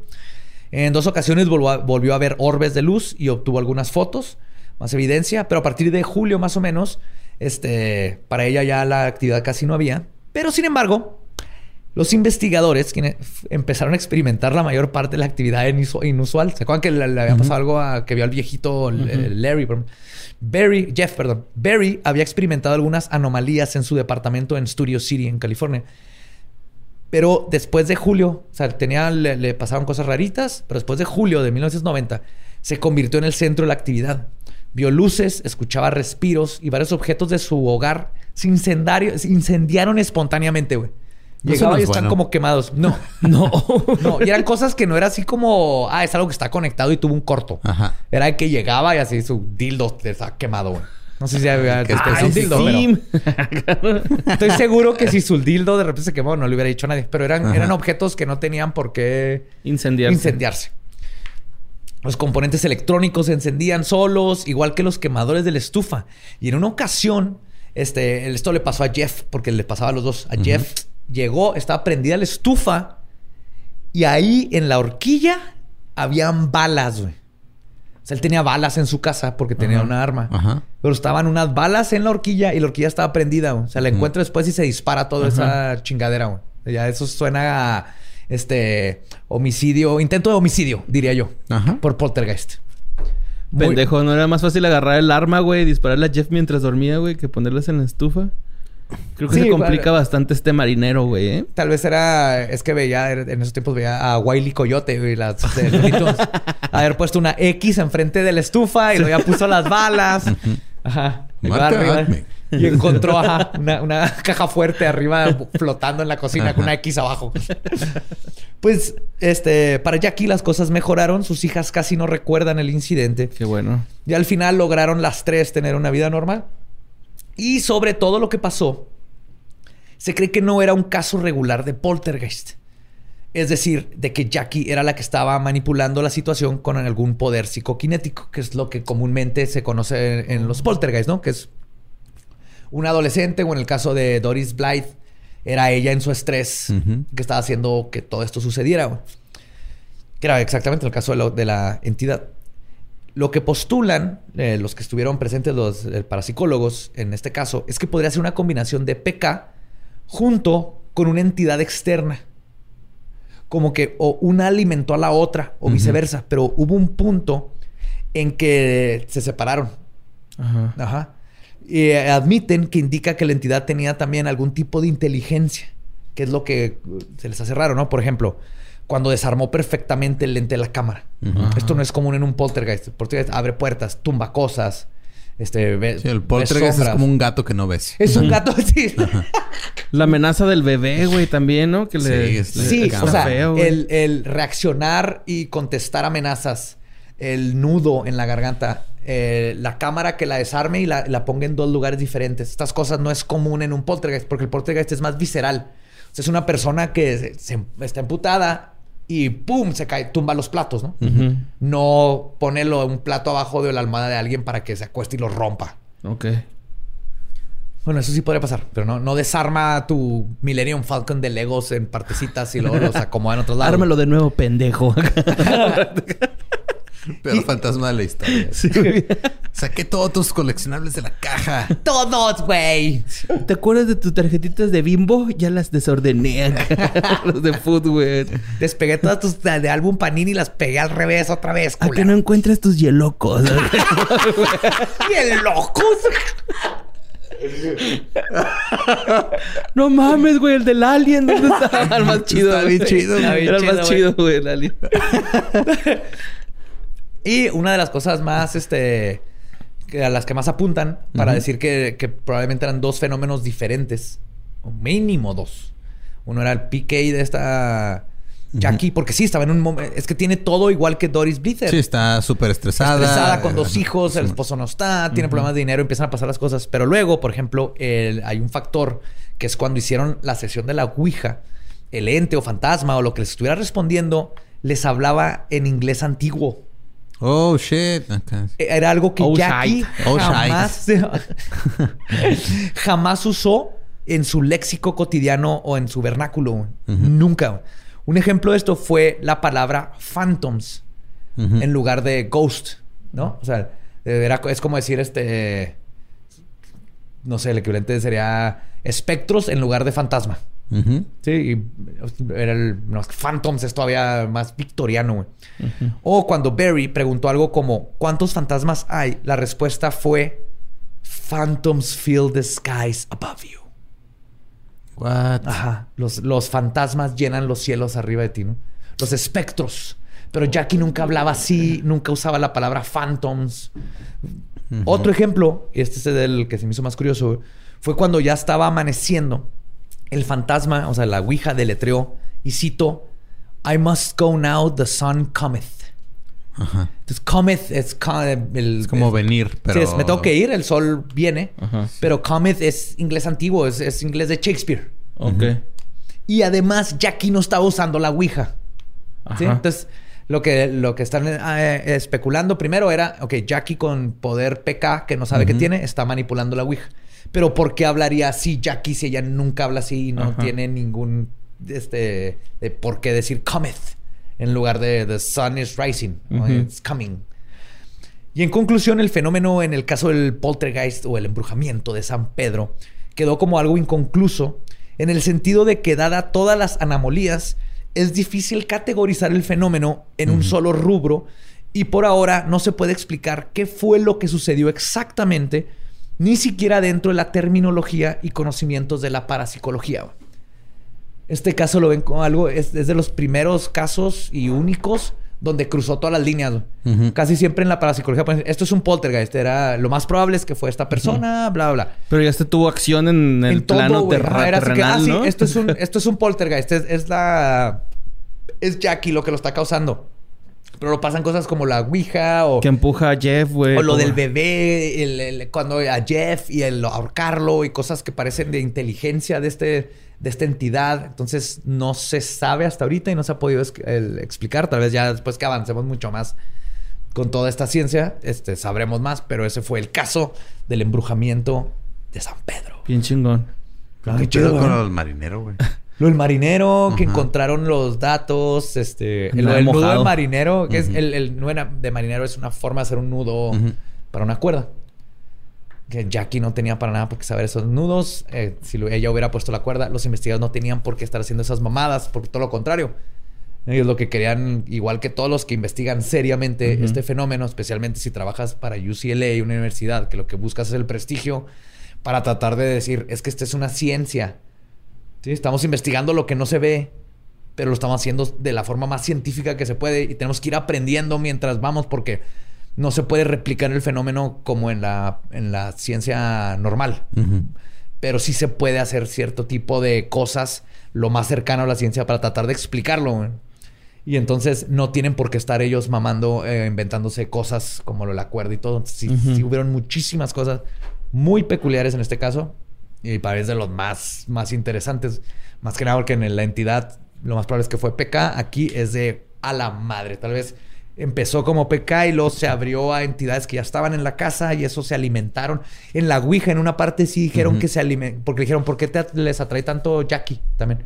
En dos ocasiones volvió a, volvió a ver orbes de luz y obtuvo algunas fotos, más evidencia. Pero a partir de julio más o menos, este, para ella ya la actividad casi no había. Pero sin embargo, los investigadores quienes empezaron a experimentar la mayor parte de la actividad inusu- inusual. ¿Se acuerdan que le, le había pasado algo a que vio al viejito Larry? Barry, Jeff, perdón. Barry había experimentado algunas anomalías en su departamento en Studio City, en California. Pero después de julio, o sea, tenía, le, le pasaron cosas raritas, pero después de julio de 1990 se convirtió en el centro de la actividad. Vio luces, escuchaba respiros y varios objetos de su hogar se, se incendiaron espontáneamente, güey. Llegaba no y es están bueno. como quemados. *laughs* No, No. no. Y eran cosas que no era así como, ah, es algo que está conectado y tuvo un corto. Ajá. Era de que llegaba y así su dildo está quemado, güey. No sé si había Qué es un pero- *laughs* Estoy seguro que si su dildo de repente se quemó, no le hubiera dicho a nadie. Pero eran, Ajá. eran objetos que no tenían por qué Incendiarse. incendiarse. Los componentes electrónicos se encendían solos, igual que los quemadores de la estufa. Y en una ocasión, este, esto le pasó a Jeff, porque le pasaba a los dos. A Jeff llegó, estaba prendida la estufa, y ahí en la horquilla habían balas, güey. O sea, él tenía balas en su casa porque tenía Ajá. una arma. Ajá. Pero estaban unas balas en la horquilla y la horquilla estaba prendida. güey. O sea, la encuentra después y se dispara toda esa chingadera. güey. Ya eso suena a este homicidio, intento de homicidio, diría yo. Ajá. Por poltergeist. Muy- Pendejo, ¿no era más fácil agarrar el arma, güey, y dispararle a Jeff mientras dormía, güey, que ponerlas en la estufa? Creo que Sí, se complica bastante este marinero, güey, ¿eh? Tal vez era... Es que veía... En esos tiempos veía a Wiley Coyote, güey. Las. *laughs* Haber puesto una X enfrente de la estufa y luego ya puso las balas. Ajá. Arriba-. Y *laughs* encontró ajá, una, una caja fuerte arriba flotando en la cocina con una X abajo. Pues, este... Para Jackie las cosas mejoraron. Sus hijas casi no recuerdan el incidente. Qué bueno. Y al final lograron las tres tener una vida normal. Y sobre todo lo que pasó, se cree que no era un caso regular de poltergeist. Es decir, de que Jackie era la que estaba manipulando la situación con algún poder psicoquinético, que es lo que comúnmente se conoce en, los poltergeist, ¿no? Que es un adolescente, o en el caso de Doris Blythe, era ella en su estrés que estaba haciendo que todo esto sucediera. Que era exactamente el caso de la entidad. Lo que postulan eh, los que estuvieron presentes, los eh, parapsicólogos, en este caso, es que podría ser una combinación de PK junto con una entidad externa. Como que o una alimentó a la otra o viceversa. Pero hubo un punto en que se separaron. Ajá. Ajá. Y eh, admiten que indica que la entidad tenía también algún tipo de inteligencia, que es lo que uh, se les hace raro, ¿no? Por ejemplo, cuando desarmó perfectamente el lente de la cámara. Esto no es común en un poltergeist. El poltergeist abre puertas, tumba cosas, este, ve, Sí, el poltergeist es como un gato que no ves. Es un gato, sí. La amenaza del bebé, güey, también, ¿no? Que le... Sí, es- Sí, o sea, feo, el, el reaccionar y contestar amenazas, el nudo en la garganta, eh, la cámara que la desarme y la, la ponga en dos lugares diferentes. Estas cosas no es común en un poltergeist porque el poltergeist es más visceral. O sea, es una persona que se, se- está emputada y ¡pum! se cae, tumba los platos, ¿no? No pone lo- un plato abajo de la almohada de alguien para que se acueste y lo rompa. Ok. Bueno, eso sí podría pasar, pero no, no desarma tu Millennium Falcon de Legos en partecitas y luego los *laughs* acomoda en otros lados. Ármalo de nuevo, pendejo. *laughs* *laughs* Peor fantasma de la historia. *laughs* Sí, güey. Saqué todos tus coleccionables de la caja. Todos, güey. ¿Te acuerdas de tus tarjetitas de bimbo? Ya las desordené acá. *laughs* Los de food, güey. Despegué todas tus de álbum Panini y las pegué al revés otra vez. ¿A que no encuentras tus hielocos? ¡Bien locos! no mames, güey. El del alien. ¿Dónde estaba? El más chido. Está bien Era el más chido, güey. El alien. Y una de las cosas más, este, a las que más apuntan para decir que, que probablemente eran dos fenómenos diferentes, o mínimo dos. Uno era el PK de esta Jackie, porque sí, estaba en un momento, es que tiene todo igual que Doris Blither. Sí, está súper estresada. estresada con dos hijos, el esposo no está, tiene problemas de dinero, empiezan a pasar las cosas. Pero luego, por ejemplo, el- hay un factor que es cuando hicieron la sesión de la Ouija, el ente o fantasma o lo que les estuviera respondiendo les hablaba en inglés antiguo. Oh, shit. Era algo que Oh, Jackie shite. Oh, jamás, *laughs* jamás usó en su léxico cotidiano o en su vernáculo. Nunca. Un ejemplo de esto fue la palabra phantoms en lugar de ghost, ¿no? O sea, era- es como decir este... No sé, el equivalente sería espectros en lugar de fantasma. Sí, y era el no, Phantoms es todavía más victoriano, güey. O cuando Barry preguntó algo como ¿cuántos fantasmas hay? La respuesta fue Phantoms fill the skies above you. What? Ajá. Los, los fantasmas llenan los cielos arriba de ti, ¿no? Los espectros. Pero Jackie nunca hablaba así, nunca usaba la palabra phantoms. Otro ejemplo, y este es el que se me hizo más curioso, fue cuando ya estaba amaneciendo. El fantasma, o sea, la Ouija deletreó y cito: I must go now, the sun cometh. Ajá. Entonces, cometh es, el- Es como es- venir, pero... Sí, es, me tengo que ir, el sol viene. Ajá. Pero cometh es inglés antiguo, es, es inglés de Shakespeare. Ok. Y además, Jackie no estaba usando la Ouija. Entonces, lo que, lo que están eh, especulando primero era, ok, Jackie con poder PK, que no sabe qué tiene, está manipulando la Ouija. Pero ¿por qué hablaría así Jackie si ella nunca habla así y no Ajá. tiene ningún este, de por qué decir cometh en lugar de the sun is rising, it's coming? Y en conclusión, el fenómeno en el caso del poltergeist o el embrujamiento de San Pedro quedó como algo inconcluso en el sentido de que dada todas las anomalías, es difícil categorizar el fenómeno en un solo rubro y por ahora no se puede explicar qué fue lo que sucedió exactamente, ni siquiera dentro de la terminología y conocimientos de la parapsicología. Este caso lo ven como algo, es, es de los primeros casos y únicos donde cruzó todas las líneas. Casi siempre en la parapsicología, pues, esto es un poltergeist, era lo más probable es que fue esta persona, bla, bla, bla. Pero ya este tuvo acción en el En todo, plano terra- así que, terrenal, ah, sí, esto es un, *laughs* esto es un poltergeist, es, es la es Jackie lo que lo está causando. Pero lo pasan cosas como la Ouija o, Que empuja a Jeff, güey. o lo del bebé, el- el- cuando a Jeff y el ahorcarlo y cosas que parecen de inteligencia de este de esta entidad. Entonces no se sabe hasta ahorita y no se ha podido el explicar. Tal vez ya después que avancemos mucho más con toda esta ciencia, este, sabremos más. Pero ese fue el caso del embrujamiento de San Pedro. Bien chingón. ¿Qué chido, con ¿eh? el marinero, güey? Lo del marinero, que encontraron los datos, este, el, el nudo de mojado. marinero, que es el, el nudo de marinero es una forma de hacer un nudo para una cuerda. Que Jackie no tenía para nada por qué saber esos nudos. Eh, si lo- ella hubiera puesto la cuerda, los investigadores no tenían por qué estar haciendo esas mamadas, por todo lo contrario. Ellos lo que querían, igual que todos los que investigan seriamente este fenómeno, especialmente si trabajas para UCLA, una universidad, que lo que buscas es el prestigio, para tratar de decir, es que esta es una ciencia. ¿Sí? Estamos investigando lo que no se ve, pero lo estamos haciendo de la forma más científica que se puede y tenemos que ir aprendiendo mientras vamos porque no se puede replicar el fenómeno como en la, en la ciencia normal. Pero sí se puede hacer cierto tipo de cosas lo más cercano a la ciencia para tratar de explicarlo. Y entonces no tienen por qué estar ellos mamando, eh, inventándose cosas como lo la cuerda y todo. Sí, sí hubieron muchísimas cosas muy peculiares en este caso. Y parece de los más, más interesantes. Más que nada porque en la entidad lo más probable es que fue PK. Aquí es de a la madre. Tal vez empezó como PK y luego se abrió a entidades que ya estaban en la casa y eso se alimentaron. En la Ouija, en una parte sí dijeron que se alimentaron. Porque dijeron, ¿por qué te- les atrae tanto Jackie también?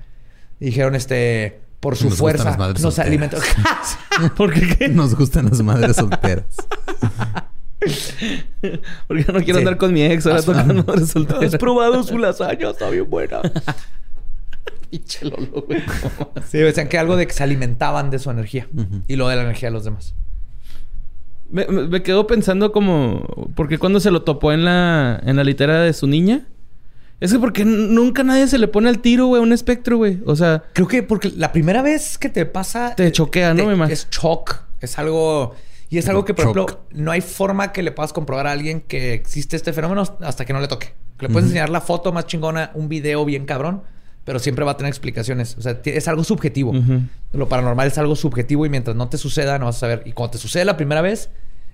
Y dijeron, este, por su Nos fuerza nos solteras. alimentó. *laughs* ¿Por qué? *laughs* Nos gustan las madres solteras. *laughs* *laughs* Porque no quiero Sí. andar con mi ex. Ahora tocando madres solteras. ¿Has probado su lasaña? Está bien buena. *laughs* Pinche Lolo, güey. Sí, decían que algo de que se alimentaban de su energía y lo de la energía de los demás. Me, me- me quedo pensando como... Porque cuando se lo topó en la, en la litera de su niña... Es que porque nunca nadie se le pone al tiro, güey, a un espectro, güey. O sea, Creo que porque la primera vez que te pasa... Te choquea, ¿no? te- Me. Es shock. Es algo... Y es algo que, por ejemplo, no hay forma que le puedas comprobar a alguien que existe este fenómeno hasta que no le toque. Le puedes enseñar la foto más chingona, un video bien cabrón, pero siempre va a tener explicaciones. O sea, es algo subjetivo. Lo paranormal es algo subjetivo y mientras no te suceda, no vas a saber. Y cuando te sucede la primera vez,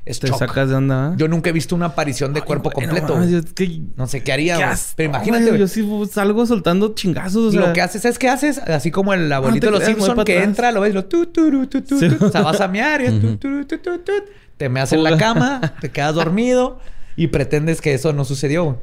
es te shock. sacas de onda, ¿ah? Yo nunca he visto una aparición de Ay, cuerpo güey, no completo. mames, güey. es que- No sé qué haría, ¿Qué? Pero No, imagínate, güey. Yo sí salgo soltando chingazos, o sea... lo que haces, ¿sabes qué haces? Así como el abuelito te de los Simpsons que atrás. entra, lo ves, y lo tu, turu, tu, tu, Sí. tu. O sea, vas a mear y es tu, tu, tu, tu. te meas en la cama, *laughs* te quedas dormido y pretendes que eso no sucedió.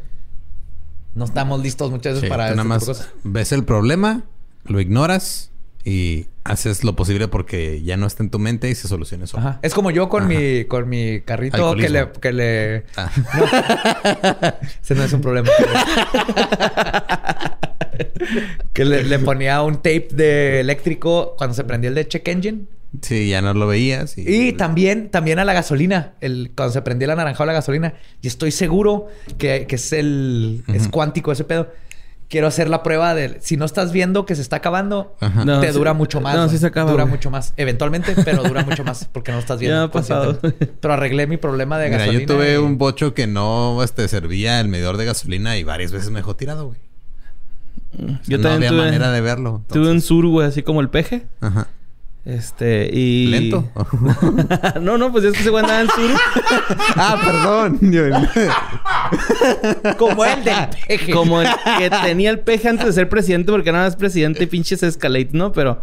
No estamos listos muchas veces Sí, para este nada más cosas. ves el problema, lo ignoras y haces lo posible porque ya no está en tu mente y se solucione eso. Ajá. Es como yo con mi con mi carrito que le, que le Ah. *laughs* Ese no es un problema. *laughs* que le, le ponía un tape de eléctrico cuando se prendía el de check engine. Sí, ya no lo veías. Y, Y también, también a la gasolina, el, cuando se prendía el anaranjado a la gasolina. Y estoy seguro que, que es el es cuántico ese pedo. Quiero hacer la prueba de si no estás viendo que se está acabando, Ajá. No, te sí. dura mucho más. No, sí se acaba, Dura güey. mucho más. Eventualmente, pero dura mucho más porque no estás *laughs* viendo. Ya ha pasado. Pero arreglé mi problema de Mira, gasolina. yo tuve y- un bocho que no este, servía el medidor de gasolina y varias veces me dejó tirado, güey. Yo no también había tuve, manera de verlo. tuve un sur, güey, así como el peje. Ajá. Este, y... Lento. *laughs* no, no, pues es que ese güey andaba en sur. *laughs* ah, perdón. *laughs* Como el del peje. como el que tenía el peje antes de ser presidente, porque nada más presidente y pinches escalate, ¿no? Pero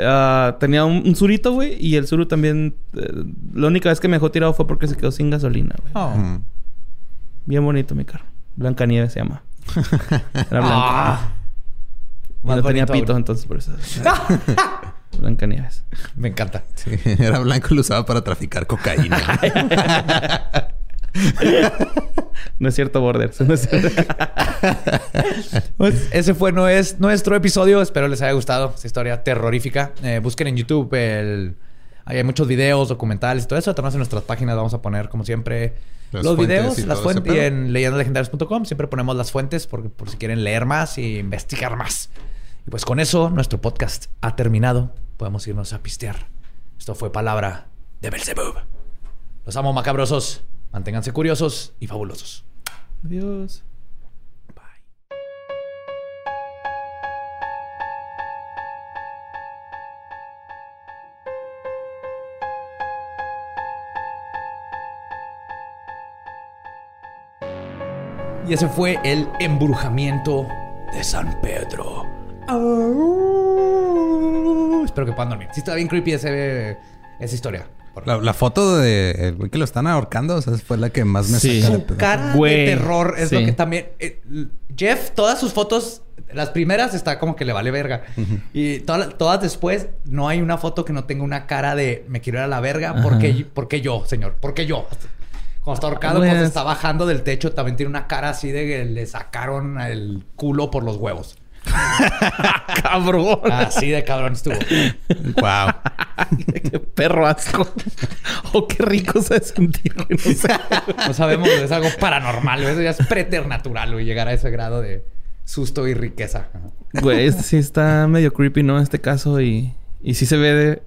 ah, tenía un, un surito, güey, y el suru también. eh, la única vez que me dejó tirado fue porque se quedó sin gasolina, güey. Oh. Mm. Bien bonito mi carro. Blancanieves se llama. Era blanco. Ah. Más no tenía pito, entonces por eso. Blancanieves. Me encanta. Sí, *laughs* era blanco y lo usaba para traficar cocaína. *laughs* No es cierto, Borders. No es cierto. *laughs* Pues ese fue no es, nuestro episodio. Espero les haya gustado esta historia terrorífica. Eh, busquen en YouTube el... hay muchos videos, documentales y todo eso. Además en nuestras páginas vamos a poner, como siempre, Las los videos, y las fuentes. Y en leyendaslegendarias.com siempre ponemos las fuentes por, por si quieren leer más e investigar más. Y pues con eso nuestro podcast ha terminado. Podemos irnos a pistear. Esto fue Palabra de Belzebub. Los amo macabrosos. Manténganse curiosos y fabulosos. Adiós. Y ese fue el embrujamiento de San Pedro. Espero que puedan dormir. Sí, está bien creepy ese, esa historia. La, la foto de el güey que lo están ahorcando, o sea, fue la que más me Sí. saca de Su cara Güey, de terror es lo que también. eh, Jeff, todas sus fotos, las primeras está como que le vale verga. Y todas, todas después, no hay una foto que no tenga una cara de me quiero ir a la verga. ¿Por qué, por qué yo, señor? ¿Por qué yo? Cuando está ahorcado, Pues- cuando está bajando del techo, también tiene una cara así de que le sacaron el culo por los huevos. *laughs* Cabrón. Así de cabrón estuvo. Wow. qué perro asco. oh, qué rico se ha sentir. No sé. No sabemos, es algo paranormal. güey. Eso ya es preternatural, güey, llegar a ese grado de susto y riqueza. Güey, este sí está medio creepy, ¿no? Este caso y... Y sí se ve de...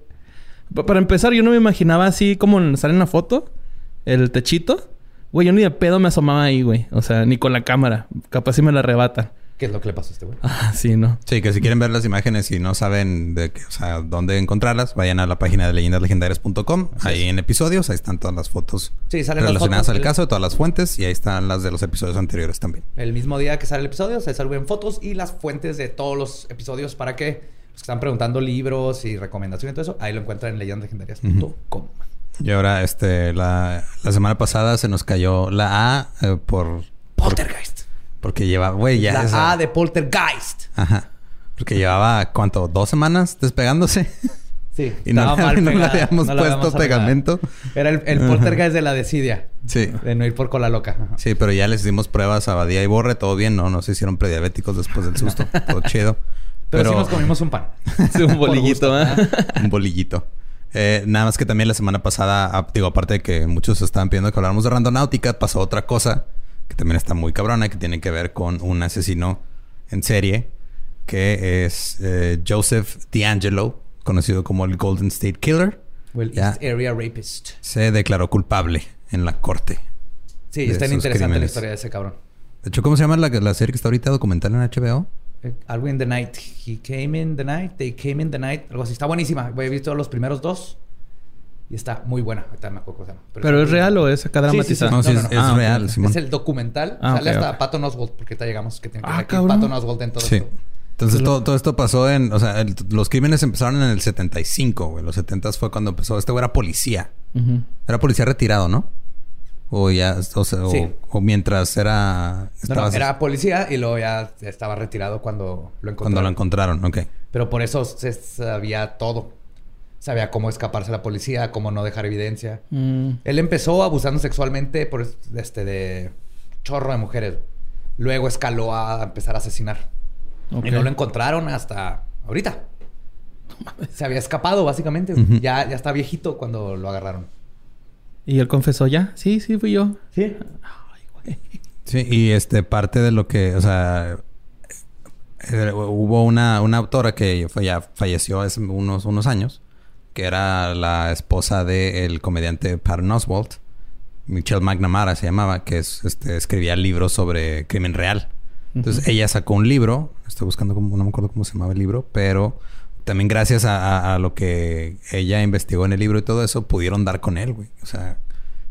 Pa- Para empezar, yo no me imaginaba así como sale en la foto. El techito. Güey, yo ni de pedo me asomaba ahí, güey. O sea, ni con la cámara. Capaz si me la arrebatan. ¿Qué es lo que le pasó a este güey? Ah, sí, ¿no? Sí, que si quieren ver las imágenes y no saben de qué, o sea, dónde encontrarlas, vayan a la página de leyendaslegendarias.com. Ahí en episodios, ahí están todas las fotos Sí, salen las relacionadas fotos al caso, todas las fuentes y ahí están las de los episodios anteriores también. El mismo día que sale el episodio se suben fotos y las fuentes de todos los episodios para que los que están preguntando libros y recomendaciones y todo eso, ahí lo encuentran en leyendaslegendarias.com. Y ahora, este, la, la semana pasada se nos cayó la A eh, por... Poltergeist. Porque lleva, güey, ya la esa- A de Poltergeist. Ajá. Porque llevaba, ¿cuánto? ¿Dos semanas despegándose? *laughs* Sí. y no, le- mal *laughs* no le pegada, habíamos no puesto habíamos pegamento. Era el, el poltergeist de la desidia. Sí. De no ir por cola loca. Ajá. Sí, pero ya les hicimos pruebas a Badía y Borre. Todo bien, ¿no? No se hicieron prediabéticos después del susto. *laughs* todo chido. Pero, sí nos comimos un pan. Sí, un bolillito, ¿eh? un bolillito. Eh, nada más que también la semana pasada, ah, digo, aparte de que muchos estaban pidiendo que habláramos de randonáutica, pasó otra cosa que también está muy cabrona, que tiene que ver con un asesino en serie, que es eh, Joseph D'Angelo, conocido como el Golden State Killer. O el. East Area Rapist. Se declaró culpable en la corte. Sí, está interesante la historia de ese cabrón. De hecho, ¿cómo se llama la, la serie que está ahorita documental en HBO? Eh, Algo in the night. He came in the night. They came in the night. Algo así. Está buenísima. He visto los primeros dos. Y está muy buena. Ahorita me acuerdo cómo se llama. ¿Pero es real o es acá Sí, sí, sí. dramatizado? No, sí, es, Ah, real, Simón. Es el documental. Ah, Sale hasta ok. Patton Oswalt. Porque ahorita llegamos que tiene que Ah, ver. Patton Oswalt en todo Sí. esto. Entonces todo, todo esto pasó en, o sea, el- los crímenes empezaron en el 75, güey. Los 70 fue cuando empezó. Este güey era policía. Era policía retirado, ¿no? O ya, o sea, o- Sí. o, mientras era... No, era policía y luego ya estaba retirado cuando lo encontraron. cuando lo encontraron, ok. Pero por eso se sabía todo. Sabía cómo escaparse a la policía, cómo no dejar evidencia. Mm. Él empezó abusando sexualmente por este de chorro de mujeres. Luego escaló a empezar a asesinar. Y no lo encontraron hasta ahorita. *laughs* Se había escapado, básicamente. Ya, ya está viejito cuando lo agarraron. ¿Y él confesó ya? Sí, sí, fui yo. Sí. Sí, y este, parte de lo que, o sea, eh, hubo una, una autora que fue, ya falleció hace unos, unos años, que era la esposa del comediante Patton Oswalt, Michelle McNamara se llamaba, que es, este, escribía libros sobre crimen real. Entonces ella sacó un libro, estoy buscando cómo, no me acuerdo cómo se llamaba el libro, pero también gracias a, a- a lo que ella investigó en el libro y todo eso, pudieron dar con él, güey. O sea,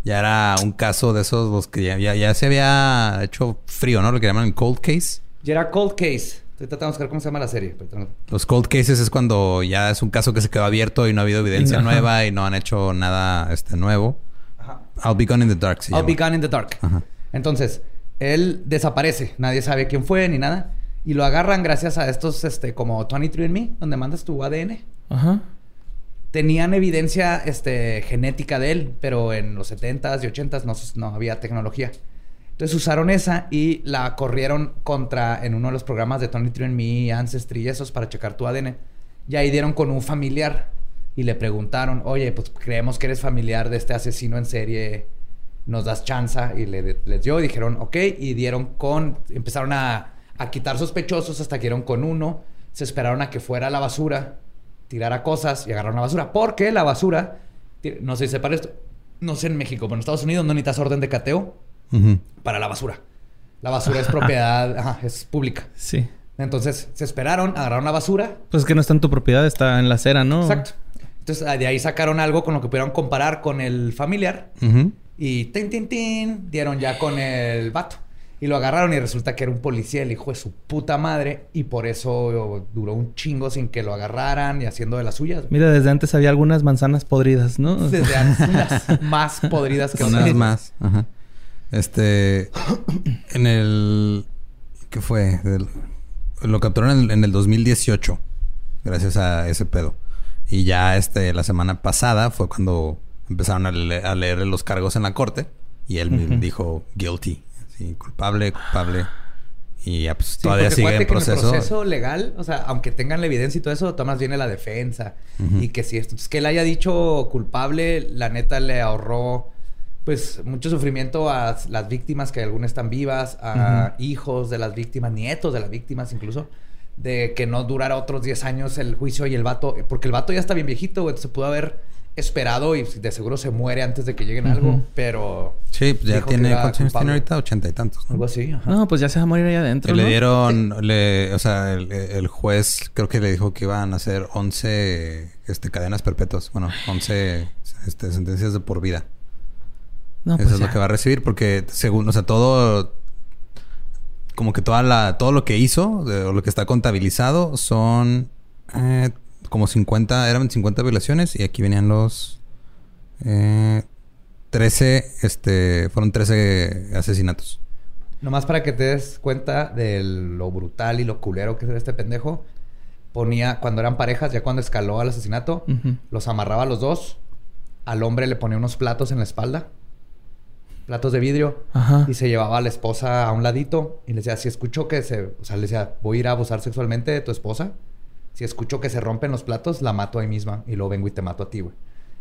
ya era un caso de esos los que ya, ya, ya se había hecho frío, ¿no? Lo que llaman el cold case. Y era Cold Case. Estoy tratando de buscar cómo se llama la serie. pero Los cold cases es cuando ya es un caso que se quedó abierto y no ha habido evidencia Ajá. nueva y no han hecho nada este nuevo. Ajá. I'll be gone in the dark. se I'll be gone in the dark. Ajá. Entonces, él desaparece. Nadie sabe quién fue ni nada. Y lo agarran gracias a estos, este, como 23andMe, donde mandas tu ADN. Ajá. Tenían evidencia este, genética de él, pero en los 70s y 80s no, no había tecnología. Entonces usaron esa y la corrieron contra en uno de los programas de 23andMe, Ancestry y esos para checar tu ADN. Y ahí dieron con un familiar y le preguntaron, oye, pues creemos que eres familiar de este asesino en serie, nos das chanza y le, les dio y dijeron, ok, y dieron con, empezaron a, a quitar sospechosos hasta que dieron con uno, se esperaron a que fuera a la basura, tirara cosas y agarraron la basura, porque la basura, no sé si sepa esto, no sé en México, pero en Estados Unidos no necesitas orden de cateo Para la basura. La basura es propiedad, *laughs* ajá, es pública. Sí. Entonces se esperaron, agarraron la basura. Pues es que no está en tu propiedad, está en la acera, ¿no? Exacto. Entonces de ahí sacaron algo con lo que pudieron comparar con el familiar. Y tin, tin, tin, dieron ya con el vato. Y lo agarraron y resulta que era un policía, el hijo de su puta madre. Y por eso duró un chingo sin que lo agarraran y haciendo de las suyas. Mira, desde antes había algunas manzanas podridas, ¿no? Desde *laughs* antes, unas más podridas que Unas otras. más. Ajá. Este. En el. ¿Qué fue? Del- lo capturaron en el, en el 2018. Gracias a ese pedo. Y ya este, la semana pasada fue cuando empezaron a, le- a leer los cargos en la corte. Y él Ujú. dijo guilty. Sí, culpable, culpable. Y ya pues Sí, todavía sigue en acuérdate que proceso. el proceso legal, o sea, aunque tengan la evidencia y todo eso, tomas viene la defensa. Ujú. Y que si esto, entonces, que él haya dicho culpable, la neta le ahorró, pues, mucho sufrimiento a las víctimas, que algunas están vivas, a hijos de las víctimas, nietos de las víctimas incluso, de que no durara otros 10 años el juicio y el vato, porque el vato ya está bien viejito, güey, se pudo haber esperado y de seguro se muere antes de que lleguen a algo, pero... Sí, pues ya tiene. ¿Cuántos años tiene ahorita? Ochenta y tantos. ¿no? Algo así, ajá. No, pues ya se va a morir ahí adentro, Que le ¿no? dieron, le, o sea, el, el juez creo que le dijo que iban a hacer 11 este, cadenas perpetuas. Bueno, 11 este, sentencias de por vida. No, Eso pues es lo que va a recibir porque según, o sea, todo, como que toda la, todo lo que hizo, de- o lo que está contabilizado son eh, como 50, eran 50 violaciones y aquí venían los eh, 13, este, fueron 13 asesinatos. Nomás para que te des cuenta de lo brutal y lo culero que es este pendejo. ponía, cuando eran parejas, ya cuando escaló al asesinato, los amarraba a los dos. Al hombre le ponía unos platos en la espalda. Platos de vidrio. Ajá. Y se llevaba a la esposa a un ladito y le decía, si escucho que se... O sea, le decía, voy a ir a abusar sexualmente de tu esposa. Si escucho que se rompen los platos, la mato ahí misma. Y luego vengo y te mato a ti, güey.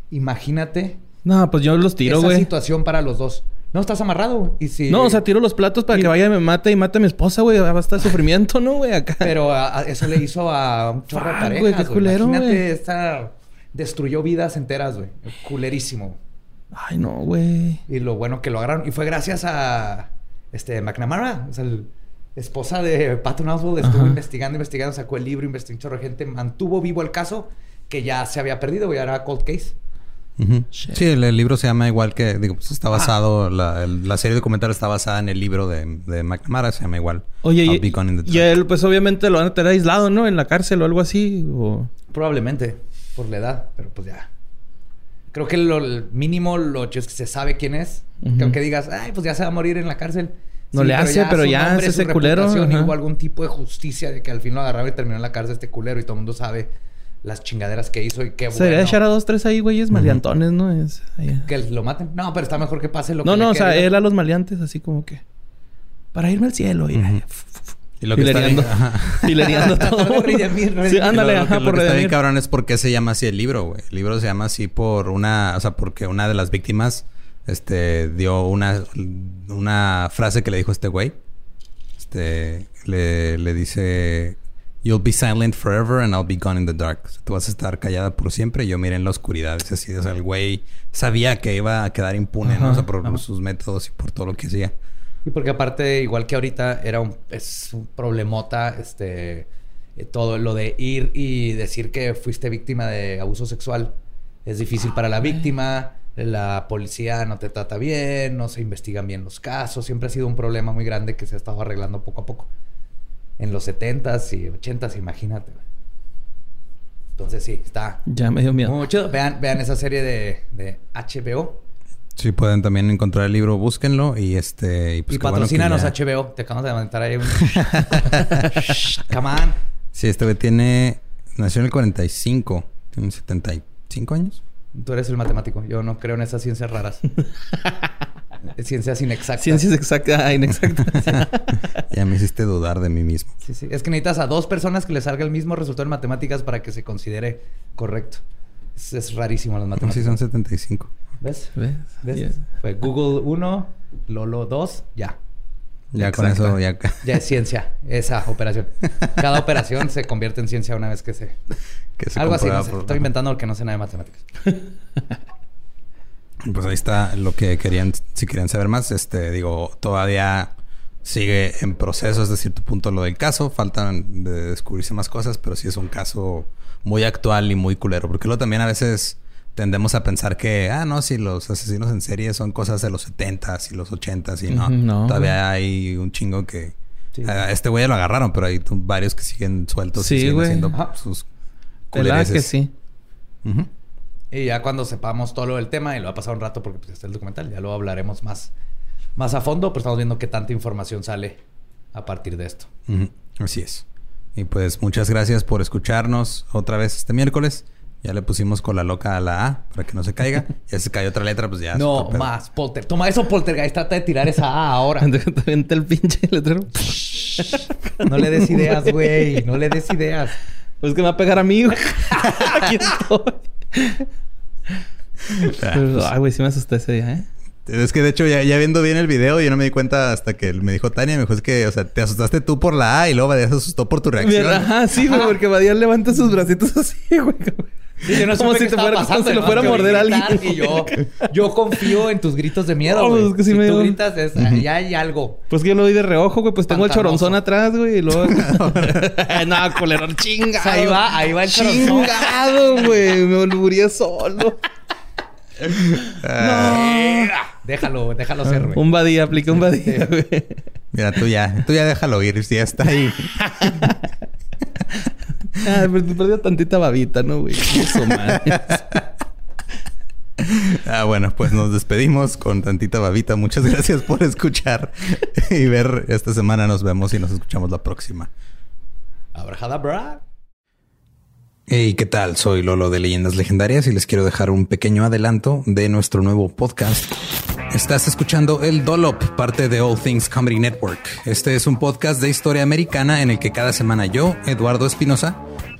Imagínate No, pues yo los tiro, esa güey. situación para los dos. No, estás amarrado, güey. Y si... No, o sea, tiro los platos para Y- que vaya y me mate y mate a mi esposa, güey. Va a estar *laughs* sufrimiento, ¿no, güey? Acá. Pero a- a- eso le hizo a un chorro de parejas, güey, qué güey. culero, Imagínate, esta... Destruyó vidas enteras, güey. Culerísimo. Ay, no, güey. Y lo bueno que lo agarraron. Y fue gracias a... Este, McNamara. O sea, el esposa de Patton Oswalt estuvo Ajá. investigando, investigando. Sacó el libro, investigó un chorro de gente. Mantuvo vivo el caso que ya se había perdido, güey. Era cold case. Sí, el, el libro se llama igual que, digo, pues está basado, la, el- la serie documental está basada en el libro de, de McNamara, se llama igual. Oye, y, y él, pues obviamente lo van a tener aislado, ¿no? En la cárcel o algo así. O... Probablemente por la edad, pero pues ya. Creo que lo el mínimo lo que se sabe quién es. Ujú. Que aunque digas, ay, pues ya se va a morir en la cárcel. No le hace, pero ya es ese culero, ajá. hubo algún tipo de justicia de que al fin lo agarraba y terminó en la cárcel este culero y todo el mundo sabe las chingaderas que hizo y qué Se debería bueno echar a dos, tres ahí, güeyes, maleantones, ¿no? Es, que lo maten. No, pero está mejor que pase lo No, que no, le o sea, él a los maleantes, así como que. Para irme al cielo. Y. Y lo que está *laughs* todo. de redimir, redimir. Sí, ándale, Lo- ajá, que- por lo que está bien cabrón es por qué se llama así el libro, güey. El libro se llama así por una... O sea, porque una de las víctimas... Este... Dio una... Una frase que le dijo este güey. Este... Le, le dice... You'll be silent forever and I'll be gone in the dark. O sea, tú vas a estar callada por siempre y yo miré en la oscuridad. Es así. O sea, el güey sabía que iba a quedar impune, ¿no? O sea, por ajá. sus métodos y por todo lo que hacía. Y porque aparte, igual que ahorita, era un, es un problemota, este, eh, todo lo de ir y decir que fuiste víctima de abuso sexual. Es difícil para la víctima, la policía no te trata bien, no se investigan bien los casos. Siempre ha sido un problema muy grande que se ha estado arreglando poco a poco. En los 70s y 80s, imagínate. Entonces sí, está Ya me dio miedo. muy chido. Vean, vean esa serie de, de HBO. Si pueden también encontrar el libro, búsquenlo. Y este... Y, pues y bueno patrocínanos ya- HBO. Te acabamos de levantar ahí un... *laughs* Come on. Sí, este güey tiene... Nació en el 45. Tiene 75 años. Tú eres el matemático. Yo no creo en esas ciencias raras. *laughs* ciencias inexactas. Ciencias exactas, ah, inexactas. *laughs* Ya me hiciste dudar de mí mismo. Sí, sí. Es que necesitas a dos personas que le salga el mismo resultado en matemáticas para que se considere correcto. Es, es rarísimo las No, sí, matemáticas. son 75. ¿Ves? ¿Ves? ¿Ves? Fue Google 1, Lolo 2, ya. Ya con eso, ya... *laughs* Ya es ciencia, esa operación. Cada operación se convierte en ciencia una vez que se... que se Algo así, no sé. por- Estoy inventando porque no sé nada de matemáticas. *laughs* Pues ahí está lo que querían, si querían saber más. Este, digo, todavía sigue en proceso hasta cierto punto lo del caso. Faltan de descubrirse más cosas, pero sí es un caso muy actual y muy culero. Porque luego también a veces tendemos a pensar que, ah, no, si los asesinos en serie son cosas de los 70s y los 80s y no. Todavía hay un chingo que... Sí. a este güey ya lo agarraron, pero hay varios que siguen sueltos Sí, y siguen güey. haciendo Ajá. sus ¿Verdad que culereces. sí? Y ya cuando sepamos todo lo del tema, y lo va a pasar un rato porque pues, está el documental, ya lo hablaremos más, más a fondo, pero estamos viendo qué tanta información sale a partir de esto. Así es. Y pues muchas gracias por escucharnos otra vez este miércoles. Ya le pusimos con la loca a la A para que no se caiga. *laughs* Ya se cayó otra letra, pues ya. no más, Polter. Toma eso, Poltergeist. Trata de tirar esa A ahora. *laughs* Te avienta el pinche letrero. *laughs* No le des ideas, güey. No le des ideas. Pues que me va a pegar a mí, güey. Aquí estoy. Ah, Pero, Ay, güey, sí me asusté ese día, ¿eh? Es que de hecho, ya, ya viendo bien el video, yo no me di cuenta hasta que me dijo Tania. Me dijo, es que, o sea, te asustaste tú por la A y luego Badía se asustó por tu reacción. Ajá, sí, güey, porque Badía levanta sus bracitos así, güey. Sí, yo no Como si te fuera- como si lo fuera a morder a alguien. Y yo, *laughs* yo confío en tus gritos de miedo, No, pues es que sí si me tú gritas, es, ya hay algo. Pues que yo lo vi de reojo, güey. Pues tengo el choronzón atrás, güey. Y luego... *laughs* no, colerón, chingado. Ahí va, ahí va el choronzón. Chingado, güey. Me olburía solo. Ah, Déjalo, déjalo ser, güey. Un badía, apliqué un badía, güey. Mira, tú ya, tú ya déjalo ir, si ya está ahí. *laughs* Ah, pero te perdió tantita babita, ¿no, güey? Eso. *laughs* Ah, bueno, pues nos despedimos con tantita babita. Muchas gracias por escuchar y ver esta semana. Nos vemos y nos escuchamos la próxima. Abrajadabra. Hey, ¿qué tal? Soy Lolo de Leyendas Legendarias y les quiero dejar un pequeño adelanto de nuestro nuevo podcast. Estás escuchando El Dolop, parte de All Things Comedy Network. Este es un podcast de historia americana en el que cada semana yo, Eduardo Espinosa,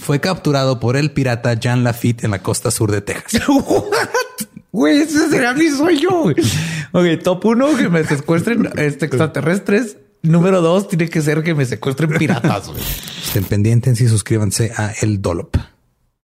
fue capturado por el pirata Jean Lafitte en la costa sur de Texas. *laughs* Güey, ese será mi sueño. Ok, top uno, que me secuestren este, extraterrestres. Número dos, tiene que ser que me secuestren piratas. Estén pendientes y suscríbanse a El Dolop.